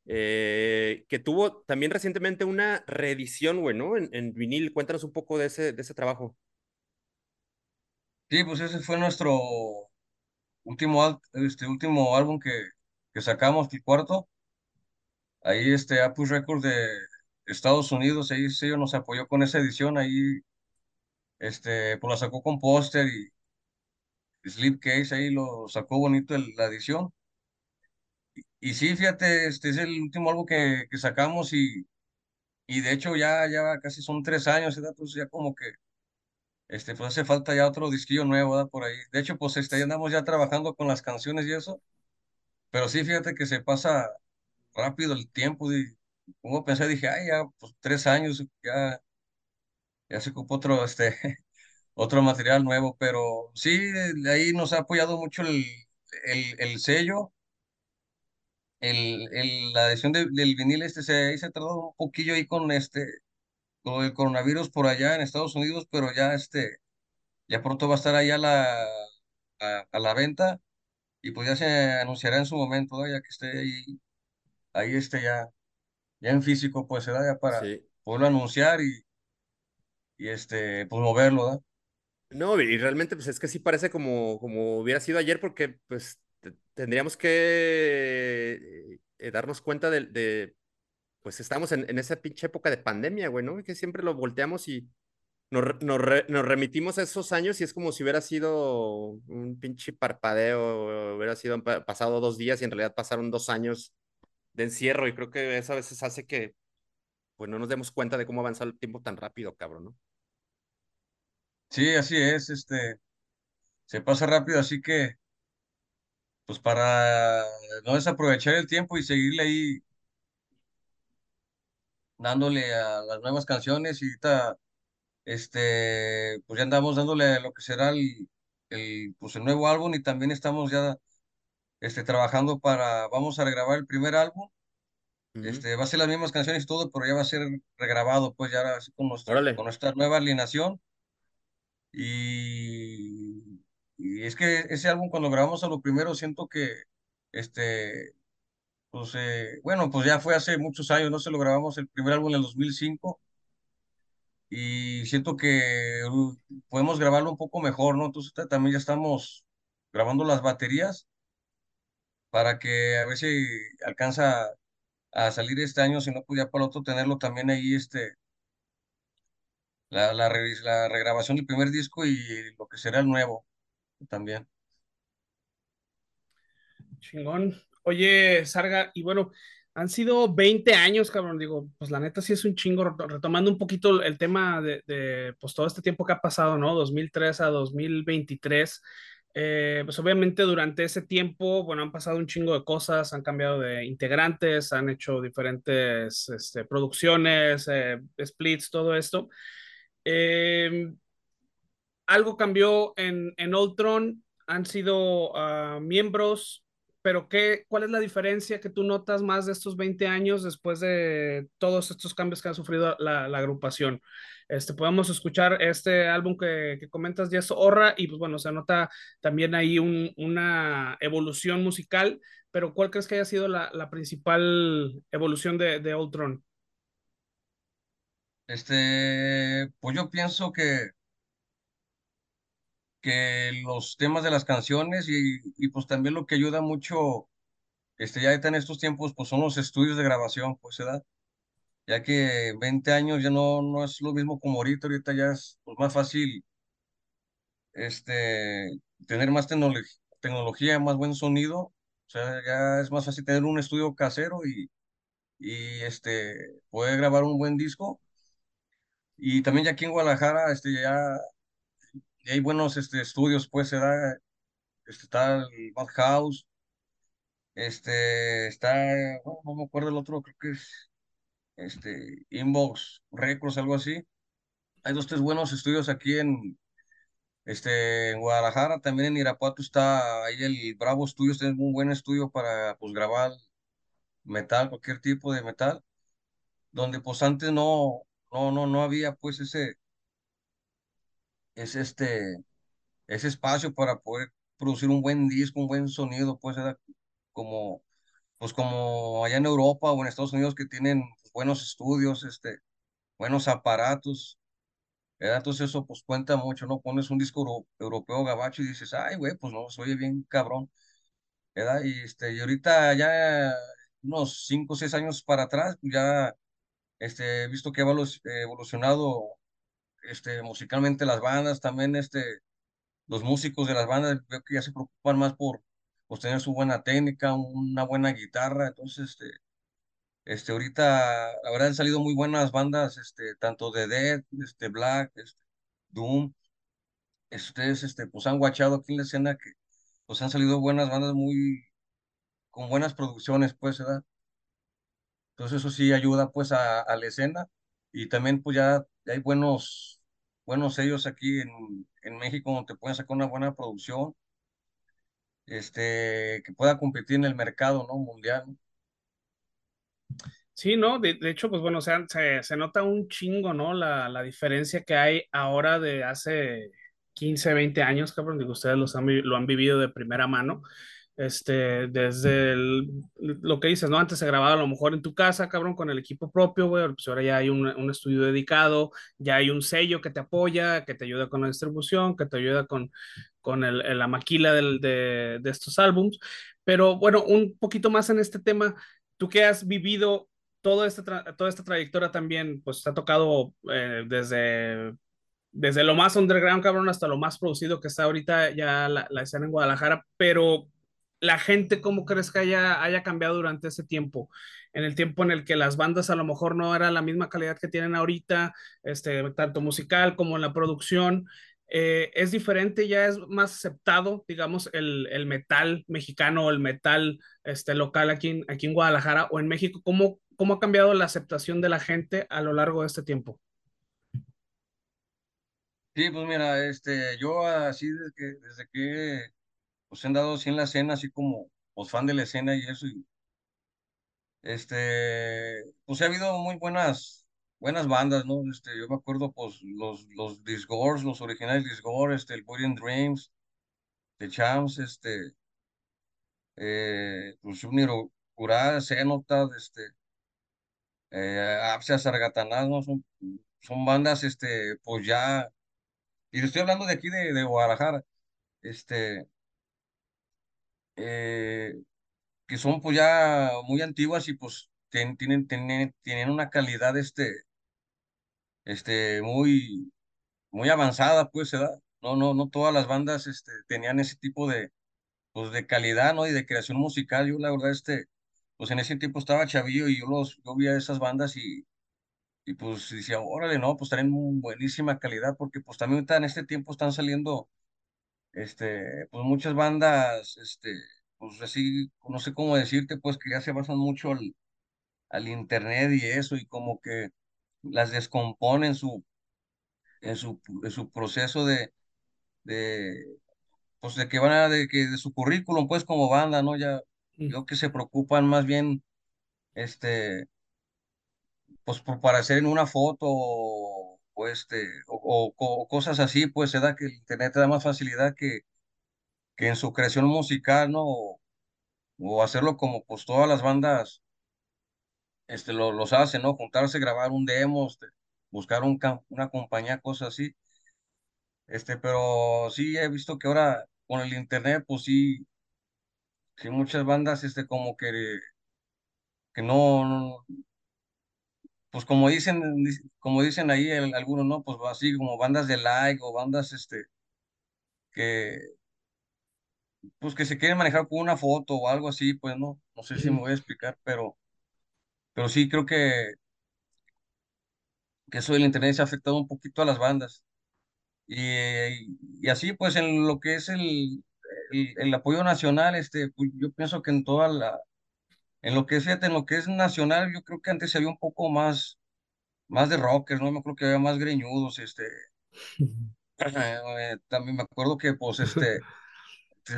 eh, que tuvo también recientemente una reedición, güey, ¿no? En, en, vinil. Cuéntanos un poco de ese, de ese trabajo. Sí, pues ese fue nuestro último, este, último álbum que, que sacamos, el cuarto. Ahí este Apus Records de Estados Unidos, ahí sí nos apoyó con esa edición, ahí este, pues la sacó con póster y slipcase, ahí lo sacó bonito el- la edición. Y sí, fíjate, este es el último álbum que, que sacamos y, y de hecho ya, ya casi son tres años, ¿verdad? Entonces ya como que, este, pues hace falta ya otro disquillo nuevo, ¿verdad? Por ahí. De hecho, pues este, andamos ya trabajando con las canciones y eso, pero sí, fíjate que se pasa rápido el tiempo, y pongo a pensar, dije, ay, ya, pues tres años, ya, ya se ocupó otro, este, otro material nuevo, pero sí, de ahí nos ha apoyado mucho el, el, el sello, el, el, la edición de- del vinil, este, se, ahí se tardó un poquillo ahí con este, con el coronavirus por allá en Estados Unidos, pero ya, este, ya pronto va a estar allá a la, a, a la venta y pues ya se anunciará en su momento, ¿no? Ya que esté ahí, ahí este, ya, ya en físico, pues se da ya para Sí. poderlo anunciar y, y este, pues moverlo, ¿verdad? No, y realmente pues es que sí parece como, como hubiera sido ayer porque pues te- tendríamos que eh, darnos cuenta de, de, pues estamos en, en esa pinche época de pandemia, güey, ¿no? Que siempre lo volteamos y nos, nos, re- nos remitimos a esos años y es como si hubiera sido un pinche parpadeo, hubiera sido pa- pasado dos días y en realidad pasaron dos años de encierro y creo que eso a veces hace que pues no nos demos cuenta de cómo avanza el tiempo tan rápido, cabrón, ¿no? Sí, así es, este, se pasa rápido, así que, pues para no desaprovechar el tiempo y seguirle ahí dándole a las nuevas canciones y ahorita, este, pues ya andamos dándole a lo que será el, el, pues el nuevo álbum y también estamos ya, este, trabajando para, vamos a regrabar el primer álbum, este, va a ser las mismas canciones y todo, pero ya va a ser regrabado, pues ya con nuestra, con nuestra nueva alineación y, es que ese álbum cuando grabamos a lo primero siento que, este, pues, eh, bueno, pues ya fue hace muchos años, no se lo grabamos el primer álbum en el 2005 y siento que uh, podemos grabarlo un poco mejor, ¿no? Entonces ta- también ya estamos grabando las baterías para que a ver si alcanza a salir este año, si no, pues ya para el otro tenerlo también ahí, este, la, la, re- la regrabación del primer disco y lo que será el nuevo también. Chingón. Oye, Sarga, y bueno, han sido 20 años, cabrón. Digo, pues la neta sí es un chingo, reto- retomando un poquito el tema de, de, pues todo este tiempo que ha pasado, ¿no? 2003 a 2023. Eh, pues obviamente durante ese tiempo, bueno, han pasado un chingo de cosas, han cambiado de integrantes, han hecho diferentes este, producciones, eh, splits, todo esto. Eh, algo cambió en, en Ultron, han sido uh, miembros, pero ¿qué, ¿cuál es la diferencia que tú notas más de estos 20 años después de todos estos cambios que ha sufrido la, agrupación? Este, podemos escuchar este álbum que, que comentas, Yes Horra, y pues bueno, se nota también ahí un, una evolución musical, pero ¿cuál crees que haya sido la, la principal evolución de, de Ultron? Este, pues yo pienso que, que los temas de las canciones y, y pues también lo que ayuda mucho, este, ya en estos tiempos, pues son los estudios de grabación, pues, ¿verdad? Ya que 20 años ya no, no es lo mismo como ahorita, ahorita ya es pues, más fácil, este, tener más tecnología, más buen sonido, o sea, ya es más fácil tener un estudio casero y, y este, poder grabar un buen disco. Y también ya aquí en Guadalajara, este, ya hay buenos este, estudios, pues se da, este, está el Madhouse, este, está, bueno, no me acuerdo el otro, creo que es este, Inbox Records, algo así. Hay dos, tres buenos estudios aquí en, este, en Guadalajara, también en Irapuato está ahí el Bravo Studios, es un buen estudio para pues, grabar metal, cualquier tipo de metal, donde pues antes no, no, no, no había pues ese, ese, este, ese espacio para poder producir un buen disco, un buen sonido, pues era como, pues como allá en Europa o en Estados Unidos que tienen buenos estudios, este, buenos aparatos, ¿verdad? Entonces eso pues cuenta mucho, ¿no? Pones un disco euro- europeo gabacho y dices, ay, güey, pues no, se oye bien cabrón, ¿verdad? Y, este, y ahorita ya unos 5 o 6 años para atrás, pues ya este, visto que ha evolu- evolucionado este, musicalmente las bandas, también este, los músicos de las bandas veo que ya se preocupan más por pues, tener su buena técnica, una buena guitarra, entonces este, Este, ahorita, han salido muy buenas bandas, este, tanto de Dead, este, Black, este, Doom. Ustedes, este, pues han guachado aquí en la escena que, pues han salido buenas bandas muy, con buenas producciones, pues, ¿verdad? Entonces eso sí ayuda, pues, a, a la escena. Y también, pues, ya, hay buenos, buenos sellos aquí en, en México donde te pueden sacar una buena producción, este, que pueda competir en el mercado, ¿no? Mundial. Sí, ¿no? De, de hecho, pues bueno, o sea, se, se nota un chingo, ¿no? La, la diferencia que hay ahora de hace 15, 20 años, cabrón, digo, ustedes los han, lo han vivido de primera mano. Este, desde el- lo que dices, ¿no? Antes se grababa a lo mejor en tu casa, cabrón, con el equipo propio, güey, pues ahora ya hay un, un estudio dedicado, ya hay un sello que te apoya, que te ayuda con la distribución, que te ayuda con, con el, el- la maquila del- de, de estos álbums. Pero bueno, un poquito más en este tema, tú que has vivido toda esta, toda esta trayectoria también, pues te ha tocado eh, desde desde lo más underground, cabrón, hasta lo más producido que está ahorita ya la, la escena en Guadalajara, pero la gente, ¿cómo crees que haya, haya cambiado durante ese tiempo? En el tiempo en el que las bandas a lo mejor no era la misma calidad que tienen ahorita, este, tanto musical como en la producción, eh, es diferente, ya es más aceptado, digamos, el, el metal mexicano o el metal este, local aquí en, aquí en Guadalajara o en México. ¿Cómo, ¿Cómo ha cambiado la aceptación de la gente a lo largo de este tiempo? Sí, pues mira, este, yo así desde que, desde que pues he andado así en la escena, así como pues fan de la escena y eso, y este, pues ha habido muy buenas, buenas bandas, ¿no? Este, yo me acuerdo, pues, los, los Disgorge, los originales Disgorge, este, el Buried Dreams, The Champs, este, eh, pues Junior Curada, Cenotad, este, eh, Apsia Sargatanás, ¿no? Son, son bandas, este, pues ya, y estoy hablando de aquí de, de Guadalajara, este, eh, que son pues ya muy antiguas y pues ten- tienen, tienen, tienen una calidad este, este, muy, muy avanzada, pues, ¿verdad? No, no, no todas las bandas este, tenían ese tipo de, pues, de calidad, ¿no? Y de creación musical. Yo la verdad, este, pues en ese tiempo estaba chavillo y yo los, yo vi a esas bandas y, y pues decía, órale, no, pues tienen buenísima calidad, porque pues también en este tiempo están saliendo, este, pues muchas bandas, este, pues así, no sé cómo decirte, pues que ya se basan mucho al, al internet y eso, y como que las descomponen su, en su, en su proceso de, de, pues de que van a, de que de su currículum, pues como banda, ¿no? Ya, yo que se preocupan más bien, este, pues por, para hacer en una foto o, este, o, cosas así, pues se da que el internet te da más facilidad que, que en su creación musical, ¿no? O, hacerlo como pues todas las bandas, este, lo, los hacen, ¿no? Juntarse, grabar un demo, este, buscar un, una compañía, cosas así. Este, pero sí he visto que ahora con el internet, pues sí, sí muchas bandas, este, como que, que no- pues como dicen, como dicen ahí el- algunos, ¿no? Pues así como bandas de like o bandas, este, que, pues que se quieren manejar con una foto o algo así, pues no, no sé si me voy a explicar, pero, pero sí creo que, que eso del internet se ha afectado un poquito a las bandas. Y, y así, pues en lo que es el, el, el apoyo nacional, este, pues, yo pienso que en toda la En lo que es, en lo que es nacional, yo creo que antes había un poco más, más de rockers, ¿no? Me creo que había más greñudos, este, eh, también me acuerdo que, pues, este,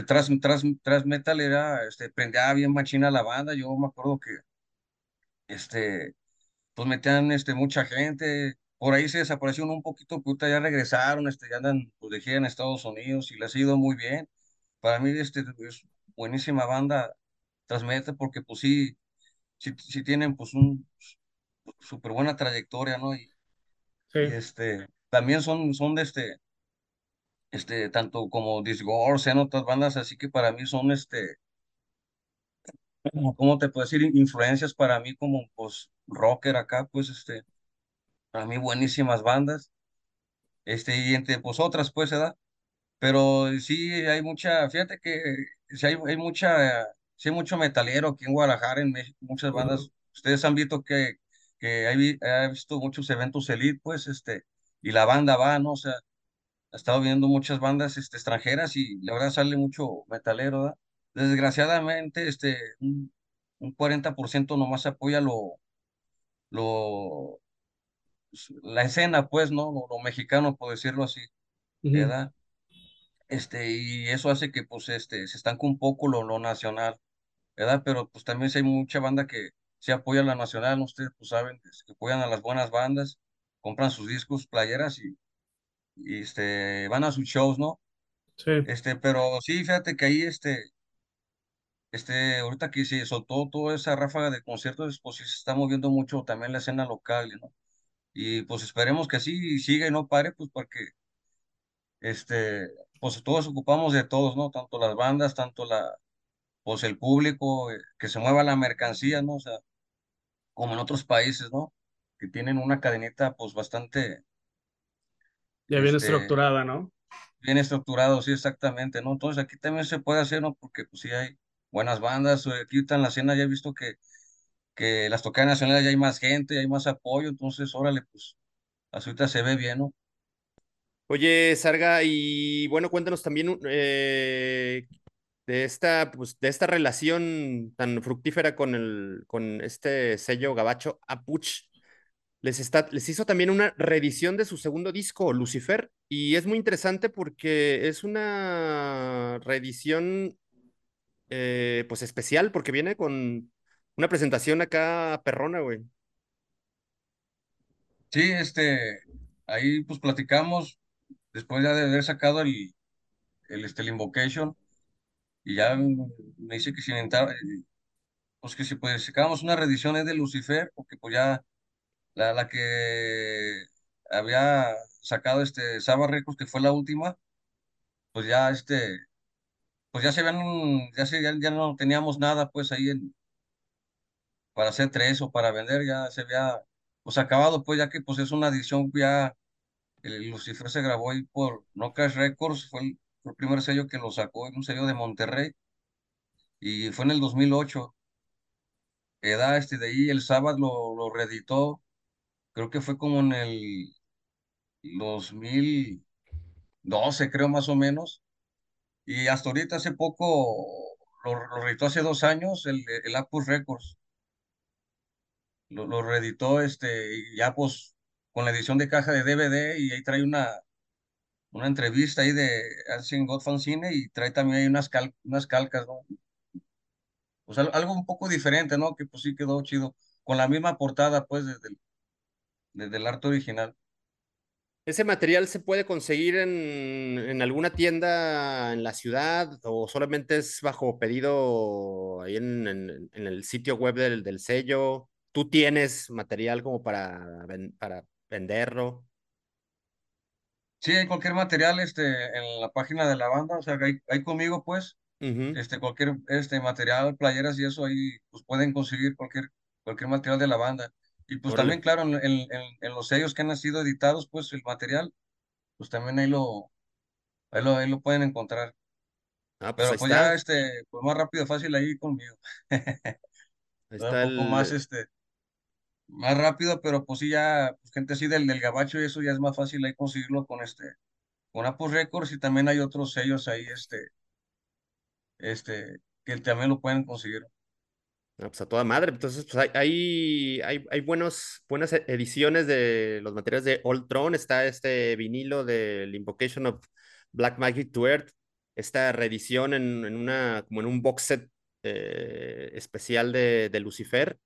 tras, tras, tras metal era, este, prendía bien machina la banda, yo me acuerdo que, este, pues metían, este, mucha gente, por ahí se desaparecieron un poquito, pero ahorita ya regresaron, este, ya andan, pues, de gira en Estados Unidos y les ha ido muy bien. Para mí, este, es buenísima banda, Porque, pues, sí, sí, sí tienen, pues, un súper buena trayectoria, ¿no? Y, Sí, y este, también son, son de este, este, tanto como Disgorge, en otras bandas, así que para mí son, este, ¿cómo te puedo decir? Influencias para mí como, pues, rocker acá, pues, este, para mí buenísimas bandas, este, y entre, pues, otras, pues, ¿verdad? Pero sí hay mucha, fíjate que sí hay, hay mucha, sí hay mucho metalero aquí en Guadalajara, en México, muchas bandas ustedes han visto que, que hay, he visto muchos eventos elite, pues, este, y la banda va, ¿no? O sea, he estado viendo muchas bandas este, extranjeras y la verdad sale mucho metalero, ¿verdad? Desgraciadamente, este, un, un 40% nomás apoya lo, lo, la escena, pues, ¿no? Lo, lo mexicano, por decirlo así. ¿verdad? Este, y eso hace que, pues, este, se estanque un poco lo, lo nacional, ¿verdad? Pero, pues, también sí hay mucha banda que se apoya a la nacional. Ustedes, pues, saben, que, que apoyan a las buenas bandas, compran sus discos, playeras y, y, este, van a sus shows, ¿no? Sí. Este, pero sí, fíjate que ahí, este, este, ahorita que se soltó toda esa ráfaga de conciertos, pues sí se está moviendo mucho también la escena local, ¿no? Y pues esperemos que así siga y no pare, pues porque, este, pues todos ocupamos de todos, ¿no? Tanto las bandas, tanto la, pues el público, eh, que se mueva la mercancía, ¿no? O sea, como en otros países, ¿no? Que tienen una cadenita, pues bastante, Ya bien este, estructurada, ¿no? bien estructurado, sí, exactamente, ¿no? Entonces aquí también se puede hacer, ¿no? Porque pues sí hay buenas bandas, eh, aquí en la escena ya he visto que, que las tocadas nacionales ya hay más gente, ya hay más apoyo, entonces, órale, pues, ahorita se ve bien, ¿no? Oye, Sarga, y bueno, cuéntanos también eh, de esta, pues, de esta relación tan fructífera con el, con este sello gabacho Apuch. Les, está, les hizo también una reedición de su segundo disco, Lucifer, y es muy interesante porque es una reedición eh, pues especial, porque viene con una presentación acá perrona, güey. Sí, este, ahí pues platicamos, después de haber sacado el, el, este, el Invocation, y ya me dice que si inventaba, pues que si pues sacábamos una reedición es de Lucifer, porque pues ya la, la que había sacado este Saba Records, que fue la última, pues ya este, pues ya se habían, ya se, ya, ya no teníamos nada pues ahí en, para hacer tres o para vender, ya se había pues acabado, pues ya que pues es una edición ya, el Lucifer se grabó ahí por No Cash Records, fue el, el primer sello que lo sacó, un sello de Monterrey, y fue en el 2008, que da este de ahí, el sábado lo, lo reeditó, creo que fue como en el 2012, creo más o menos, y hasta ahorita hace poco, lo, lo reeditó hace dos años, el, el Apus Records. lo, lo reeditó este, ya pues con la edición de caja de DVD y ahí trae una, una entrevista ahí de Alcin Godfan Cine y trae también ahí unas, cal, unas calcas, ¿no? Pues al- algo un poco diferente, ¿no? Que pues sí quedó chido, con la misma portada pues desde el, desde el arte original. ¿Ese material se puede conseguir en, en alguna tienda en la ciudad o solamente es bajo pedido ahí en, en- en el sitio web del, del sello? ¿Tú tienes material como para, para venderlo? Sí, hay cualquier material este, en la página de la banda, o sea, hay, hay conmigo pues, este, cualquier este, material, playeras y eso ahí pues pueden conseguir cualquier, cualquier material de la banda. Y pues Órale. también, claro, en, en, en- los sellos que han sido editados, pues el material, pues también ahí lo, ahí lo, ahí lo pueden encontrar. Ah, pues Pero pues ya, este, pues más rápido, fácil ahí conmigo. Ahí Un está poco más, este, más rápido, pero pues sí ya, pues gente así del, del gabacho y eso ya es más fácil ahí conseguirlo con este, con Apple Records y también hay otros sellos ahí, este, este, que también lo pueden conseguir. Ah, pues a toda madre. Entonces, pues hay, hay, hay, buenos, buenas e- ediciones de los materiales de Old Throne. Está este vinilo del Invocation of Black Magic to Earth. Esta reedición en, en una, como en un box set eh, especial de, de Lucifer.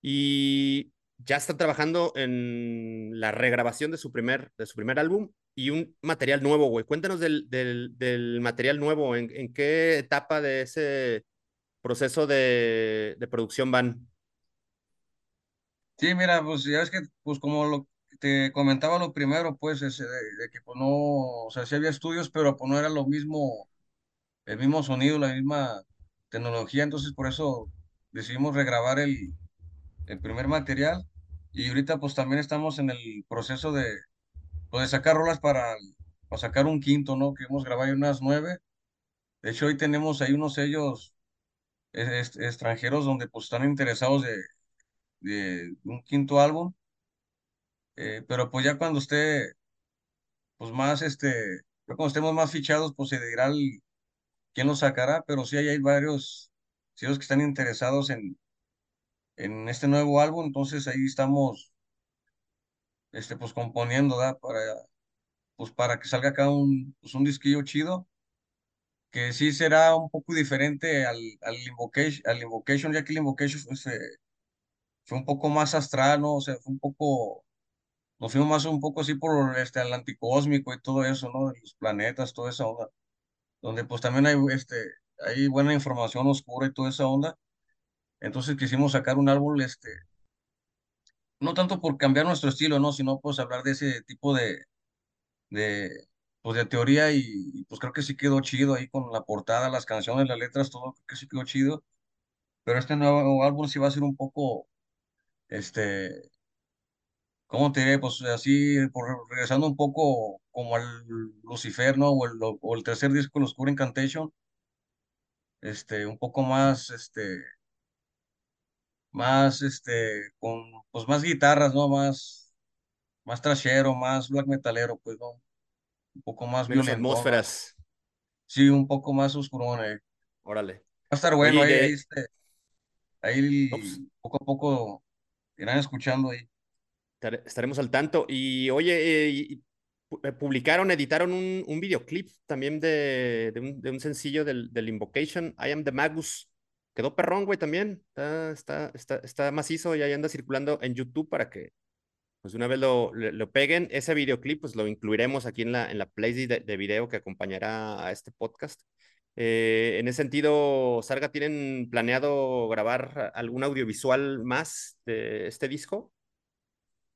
Y ya está trabajando en la regrabación de su primer, de su primer álbum y un material nuevo, güey. Cuéntanos del, del, material nuevo. ¿En, qué etapa de ese proceso de, de producción van. Sí, mira, pues ya es que, pues como te comentaba lo primero, pues, ese de, de que pues no, o sea, sí había estudios, pero pues no era lo mismo, el mismo sonido, la misma tecnología, entonces por eso decidimos regrabar el, el primer material. Y ahorita pues también estamos en el proceso de, pues, de sacar rolas para, para sacar un quinto, ¿no? Que hemos grabado unas nueve, de hecho hoy tenemos ahí unos sellos es- extranjeros donde pues están interesados de un quinto álbum, eh, pero pues ya cuando esté, pues más, este, cuando estemos más fichados, pues se dirá quién lo sacará, pero sí hay varios los que están interesados en, en este nuevo álbum, entonces ahí estamos, este, pues componiendo, ¿da? Para, pues para que salga acá un, pues un disquillo chido, que sí será un poco diferente al, al Invocation, al Invocation, ya que el Invocation pues, eh, fue un poco más astral, ¿no? O sea, fue un poco, nos fuimos más un poco así por este, anticósmico y todo eso, ¿no? Los planetas, toda esa onda, donde pues también hay, este, hay buena información oscura y toda esa onda. Entonces quisimos sacar un álbum, este, no tanto por cambiar nuestro estilo, ¿no? Sino pues hablar de ese tipo de, de, pues, de teoría y, pues creo que sí quedó chido ahí con la portada, las canciones, las letras, todo, creo que sí quedó chido. Pero este nuevo álbum sí va a ser un poco, este, ¿cómo te diré? Pues así, regresando un poco como al Lucifer, ¿no? O el, o el tercer disco, el Oscuro Incantation. Este, un poco más, este, más, este, con, pues más guitarras, ¿no? Más, más trashero, más black metalero, pues, ¿no? Un poco más Menos violento. atmósferas. Sí, un poco más oscurón, eh. Órale. Va a estar bueno, Oye, ahí, de- este, ahí poco a poco irán escuchando ahí. Estar- Estaremos al tanto. Y oye, eh, eh, publicaron, editaron un, un videoclip también de, de un, de un sencillo del, del Invocation, I Am the Magus. Quedó perrón, güey, también. Está, está, está, está macizo y ahí anda circulando en YouTube para que pues una vez lo, lo, lo peguen. Ese videoclip pues lo incluiremos aquí en la, en la playlist de, de video que acompañará a este podcast. Eh, en ese sentido, Sarga, ¿tienen planeado grabar algún audiovisual más de este disco?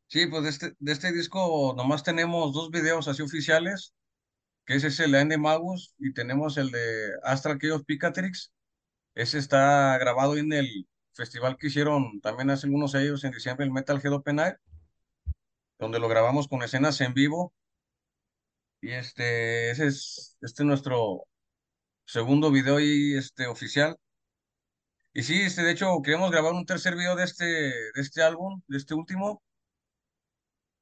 Sí, pues de este, de este disco nomás tenemos dos videos así oficiales, que ese es el de Magus y tenemos el de Astral Chaos Picatrix. Ese está grabado en el festival que hicieron también hace algunos años en diciembre, el Metal Head Open Air, donde lo grabamos con escenas en vivo. Y este, ese es este es nuestro segundo video y este oficial. Y sí, este, de hecho, queremos grabar un tercer video de este, de este álbum, de este último,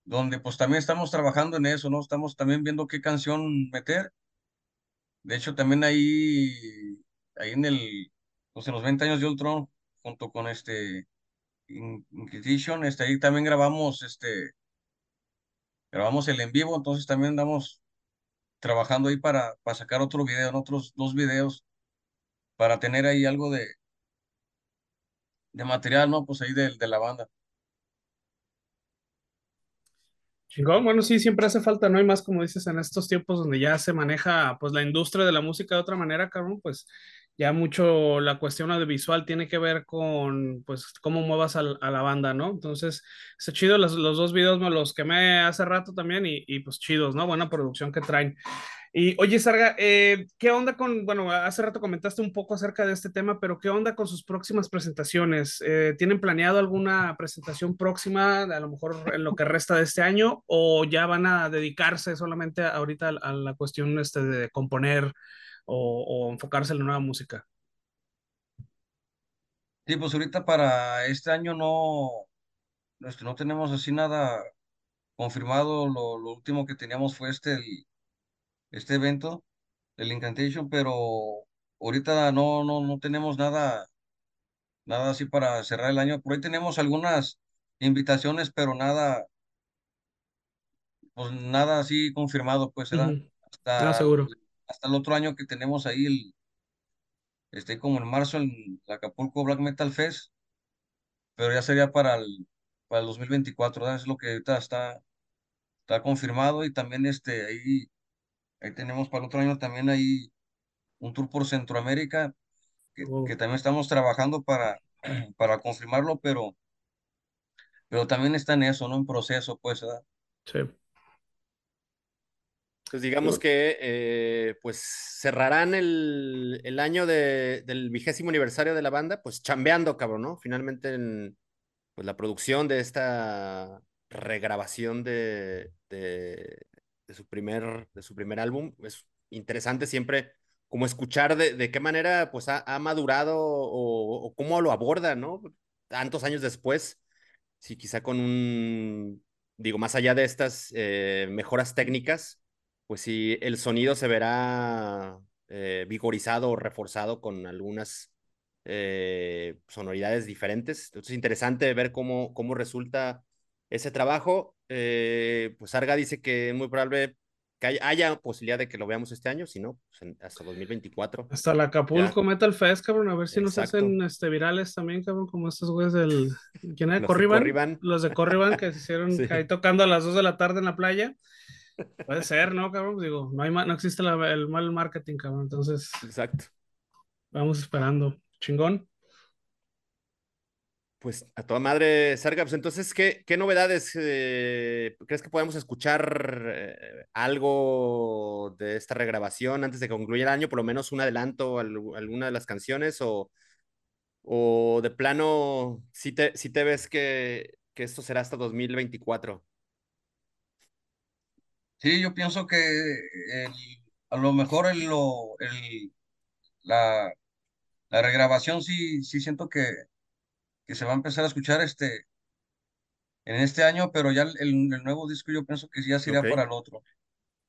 donde pues también estamos trabajando en eso, ¿no? Estamos también viendo qué canción meter. De hecho, también ahí, ahí en el, pues en los 20 años de Ultron, junto con este In- Inquisition, este, ahí también grabamos, este, grabamos el en vivo, entonces también andamos trabajando ahí para, para sacar otro video, otros dos videos, para tener ahí algo de, de material, ¿no? Pues ahí de, de la banda. Chingón, bueno, sí, siempre hace falta, ¿no? hay más como dices en estos tiempos donde ya se maneja pues la industria de la música de otra manera, cabrón, pues ya mucho la cuestión audiovisual tiene que ver con pues cómo muevas al- a, la banda, ¿no? Entonces, está chido, los, los dos videos me los quemé hace rato también y, y pues chidos, ¿no? Buena producción que traen. Y oye, Sarga, eh, ¿qué onda con, bueno, hace rato comentaste un poco acerca de este tema, pero ¿qué onda con sus próximas presentaciones? Eh, ¿tienen planeado alguna presentación próxima, a lo mejor en lo que resta de este año, o ya van a dedicarse solamente ahorita a, la cuestión este, de componer o, enfocarse en la nueva música? Sí, pues ahorita para este año no, no tenemos así nada confirmado. Lo, último que teníamos fue este, este evento, el Incantation, pero ahorita no, no, no tenemos nada, nada así para cerrar el año. Por ahí tenemos algunas invitaciones, pero nada, pues nada así confirmado, pues. Ujú. Ah, Hasta, seguro. hasta el otro año que tenemos ahí, el, este, como en marzo, en el Acapulco Black Metal Fest, pero ya sería para el, para el 2024, ¿verdad? Es lo que ahorita está, está confirmado y también este, ahí, ahí tenemos para el otro año también ahí un tour por Centroamérica, que, Oh, que también estamos trabajando para, para confirmarlo, pero, pero también está en eso, ¿no? En proceso, pues, ¿verdad? sí. Pues digamos que eh, pues cerrarán el, el año de- del vigésimo aniversario de la banda, pues chambeando, cabrón, ¿no? Finalmente en pues, la producción de esta regrabación de, de, de su primer, de su primer álbum. Es interesante siempre como escuchar de, de qué manera pues ha, ha madurado o, cómo lo aborda, ¿no? Tantos años después sí, quizá con un, digo, más allá de estas eh, mejoras técnicas, pues sí, el sonido se verá eh, vigorizado o reforzado con algunas eh, sonoridades diferentes. Entonces es interesante ver cómo, cómo resulta ese trabajo. Eh, pues Arga dice que es muy probable que haya, posibilidad de que lo veamos este año, si no, pues en, hasta 2024. Hasta la Acapulco ya. Metal Fest, cabrón, a ver si Exacto. nos hacen este, virales también, cabrón, como estos güeyes del... ¿Quién era? Corriban, de Corriban. Los de Corriban que se hicieron sí. ahí tocando a las 2 de la tarde en la playa. Puede ser, ¿no, cabrón? Digo, no, hay, no existe la, el mal marketing, cabrón, entonces... Exacto. Vamos esperando. Chingón. Pues a toda madre, Sarga. Pues entonces, ¿qué, qué novedades eh, crees que podemos escuchar eh, algo de esta regrabación antes de que concluya el año? Por lo menos un adelanto, alguna de las canciones o, o de plano, si te, si te ves que, que esto será hasta 2024. Sí, yo pienso que a lo mejor el, el, la, la regrabación sí, sí siento que que se va a empezar a escuchar este en este año, pero ya el, el nuevo disco yo pienso que ya sería okay. para el otro.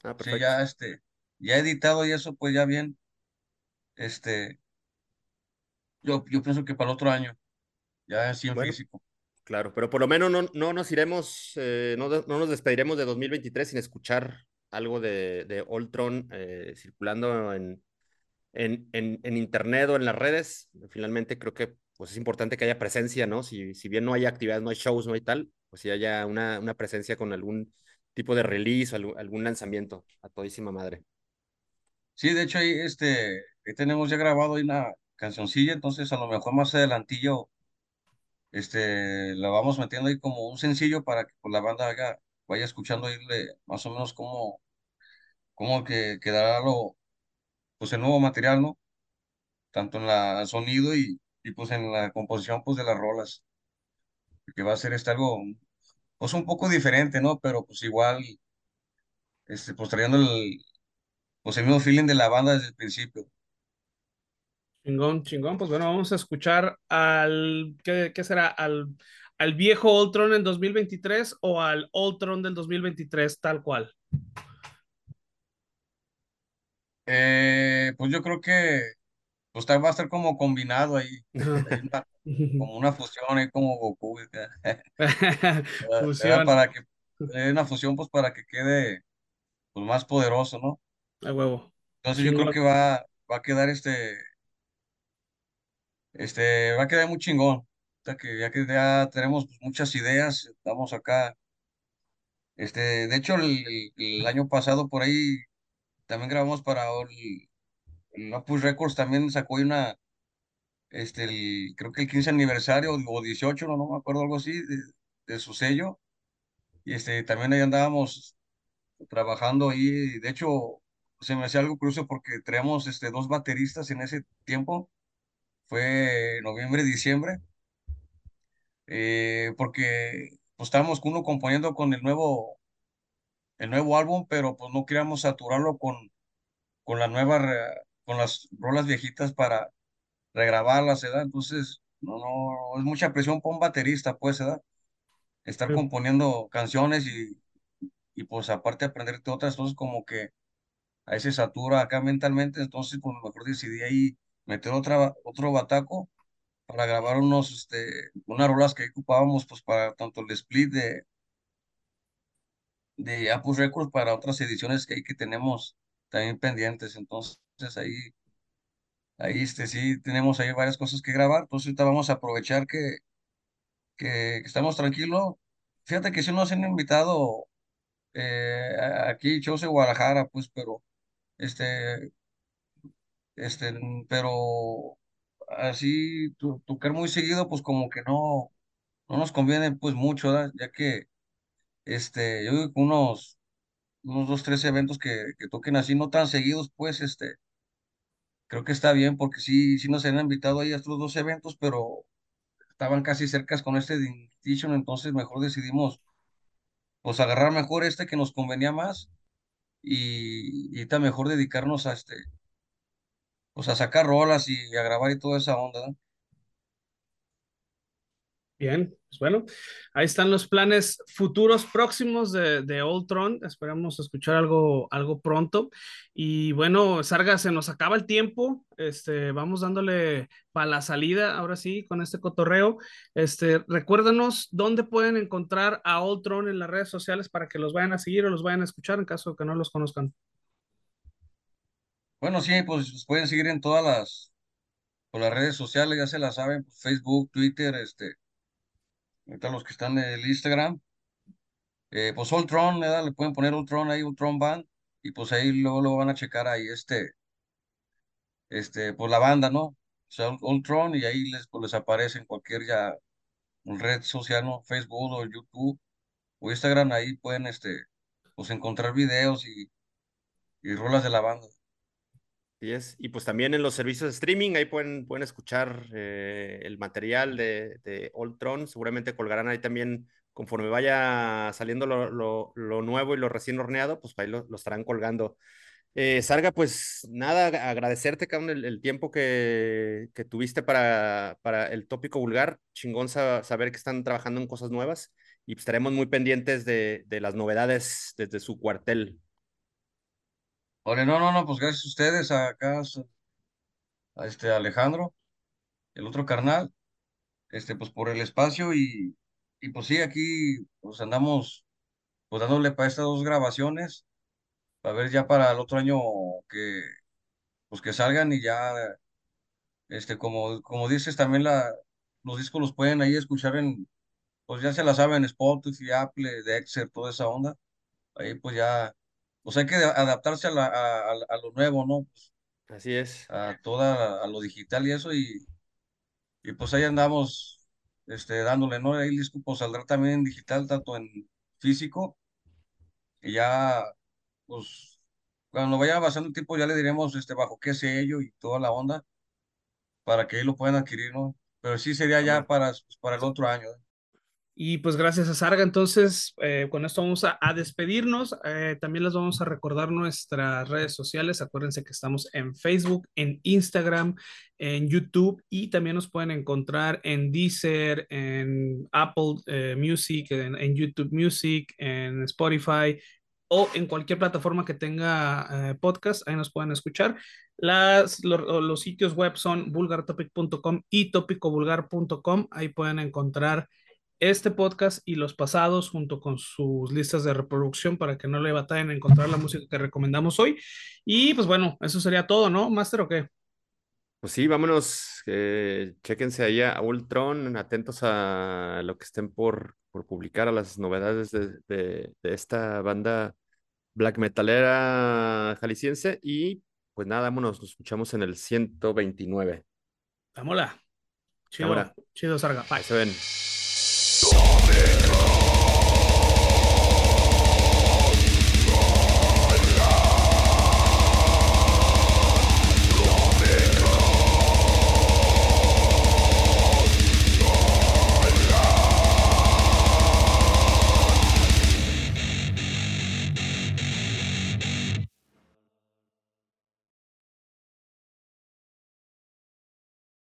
Ah, sí, ya este, ya editado y eso, pues ya bien. Este, yo, yo pienso que para el otro año, ya así en bueno, físico. Claro, pero por lo menos no, no nos iremos, eh, no, no, nos despediremos de 2023 sin escuchar algo de, de Ultron eh, circulando en, en, en, en, internet o en las redes. Finalmente creo que pues es importante que haya presencia, ¿no? Si, si bien no hay actividades, no hay shows, no hay tal, pues si haya una, una presencia con algún tipo de release o algún, lanzamiento a todísima madre. Sí, de hecho ahí, este, ahí tenemos ya grabado ahí una cancioncilla, entonces a lo mejor más adelantillo, este, la vamos metiendo ahí como un sencillo para que pues, la banda haga, vaya escuchando irle más o menos cómo, cómo que quedará lo, pues el nuevo material, ¿no? Tanto en la sonido y, y pues en la composición pues de las rolas, que va a ser este algo, pues un poco diferente, ¿no? Pero pues igual, este, pues trayendo el, pues el mismo feeling de la banda desde el principio. Chingón, chingón, pues bueno, vamos a escuchar al, ¿qué, qué será? Al, al viejo Ultron en 2023 o al Ultron del 2023 tal cual. Eh, pues yo creo que pues va a estar como combinado ahí, como una fusión ahí como Goku. fusión. Para que, una fusión pues para que quede pues, más poderoso, ¿no? A huevo. Entonces yo creo que va, va a quedar este, este, va a quedar muy chingón. Ya que ya, que ya tenemos pues, muchas ideas, estamos acá. Este, de hecho, el, el, año pasado por ahí también grabamos para el, el Opus Records también sacó una, este, el, creo que el 15 aniversario o 18, no, no me acuerdo, algo así, de, su sello. Y este, también ahí andábamos trabajando ahí. De hecho, se me hacía algo curioso porque traíamos este, dos bateristas en ese tiempo. Fue noviembre, diciembre. Eh, porque pues estábamos uno componiendo con el nuevo, el nuevo álbum, pero pues no queríamos saturarlo con, con la nueva con las rolas viejitas para regrabarlas, ¿verdad? Entonces, no, no, es mucha presión para un baterista, pues, ¿verdad? Estar sí. componiendo canciones y, y pues aparte aprenderte otras cosas como que a ese satura acá mentalmente, entonces pues mejor decidí ahí meter otra, otro bataco para grabar unos, este, unas rolas que ocupábamos pues para tanto el split de de Apple Records para otras ediciones que que tenemos también pendientes, entonces ahí ahí este, sí tenemos ahí varias cosas que grabar, entonces ahorita vamos a aprovechar que, que, estamos tranquilos. Fíjate que si nos han invitado eh, aquí, de Guadalajara, pues, pero, este, este, pero así tocar muy seguido, pues como que no, no nos conviene pues mucho, ¿verdad? ya que, este, yo digo que unos, unos dos, tres eventos que, que toquen así, no tan seguidos, pues, este, creo que está bien porque sí, sí nos han invitado ahí a estos dos eventos, pero estaban casi cercas con este de Invitation, entonces mejor decidimos pues agarrar mejor este que nos convenía más y, y está mejor dedicarnos a este, pues a sacar rolas y a grabar y toda esa onda. ¿no? Bien, pues bueno, ahí están los planes futuros próximos de, de Old Tron. Esperamos escuchar algo, algo pronto. Y bueno, Sarga, se nos acaba el tiempo. Este, vamos dándole para la salida, ahora sí, con este cotorreo. Este, recuérdanos dónde pueden encontrar a Old Tron en las redes sociales para que los vayan a seguir o los vayan a escuchar en caso de que no los conozcan. Bueno, sí, pues pueden seguir en todas las, las redes sociales, ya se las saben, pues, Facebook, Twitter, este, ahorita los que están en el Instagram, eh, pues Ultron, ¿verdad? Le pueden poner Ultron ahí, Ultron Band, y pues ahí luego lo van a checar ahí, este, este, pues la banda, ¿no? O sea, Ultron, y ahí les, pues, les aparece en cualquier ya red social, ¿no? Facebook o YouTube o Instagram, ahí pueden, este, pues encontrar videos y, y rolas de la banda. Así es. Y pues también en los servicios de streaming, ahí pueden, pueden escuchar eh, el material de, de Old Tron. Seguramente colgarán ahí también, conforme vaya saliendo lo, nuevo y lo recién horneado, pues ahí lo, estarán colgando. Eh, Sarga, pues nada, agradecerte, cabrón, el, el tiempo que, que, tuviste para, para el tópico vulgar. Chingón saber que están trabajando en cosas nuevas y pues, estaremos muy pendientes de, de las novedades desde su cuartel. Oye, no, no, no, pues gracias a ustedes, a acá, a este Alejandro, el otro carnal, este, pues por el espacio y, y pues sí, aquí pues andamos pues dándole para estas dos grabaciones, para ver ya para el otro año que pues que salgan y ya, este, como, como dices, también la, los discos los pueden ahí escuchar en, pues ya se la saben, Spotify, Apple, Dexter, toda esa onda, ahí pues ya pues hay que adaptarse a, la, a, a lo nuevo, ¿no? Pues, Así es. A toda, a lo digital y eso, y, y pues ahí andamos este, dándole, ¿no? Ahí el disco pues, saldrá también en digital, tanto en físico, y ya, pues, cuando vaya pasando el tiempo ya le diremos este, bajo qué sello y toda la onda, para que ahí lo puedan adquirir, ¿no? Pero sí sería ya para, pues, para el otro año. ¿eh? Y pues gracias a Sarga, entonces eh, con esto vamos a, despedirnos. Eh, también les vamos a recordar nuestras redes sociales. Acuérdense que estamos en Facebook, en Instagram, en YouTube y también nos pueden encontrar en Deezer, en Apple eh, Music, en, YouTube Music, en Spotify o en cualquier plataforma que tenga podcast. Ahí nos pueden escuchar. Los sitios web son vulgartopic.com y topicovulgar.com. Ahí pueden encontrar este podcast y los pasados junto con sus listas de reproducción para que no le batallen a encontrar la música que recomendamos hoy. Y pues bueno, eso sería todo, ¿no? Master o qué? Pues sí, vámonos, eh, chéquense ahí a Ultron, atentos a lo que estén por, por publicar, a las novedades de, de, de esta banda black metalera jalisciense y pues nada, vámonos, nos escuchamos en el 129. Vámonos. Chido, Vámonos. chido, Sarga. Bye. Se ven.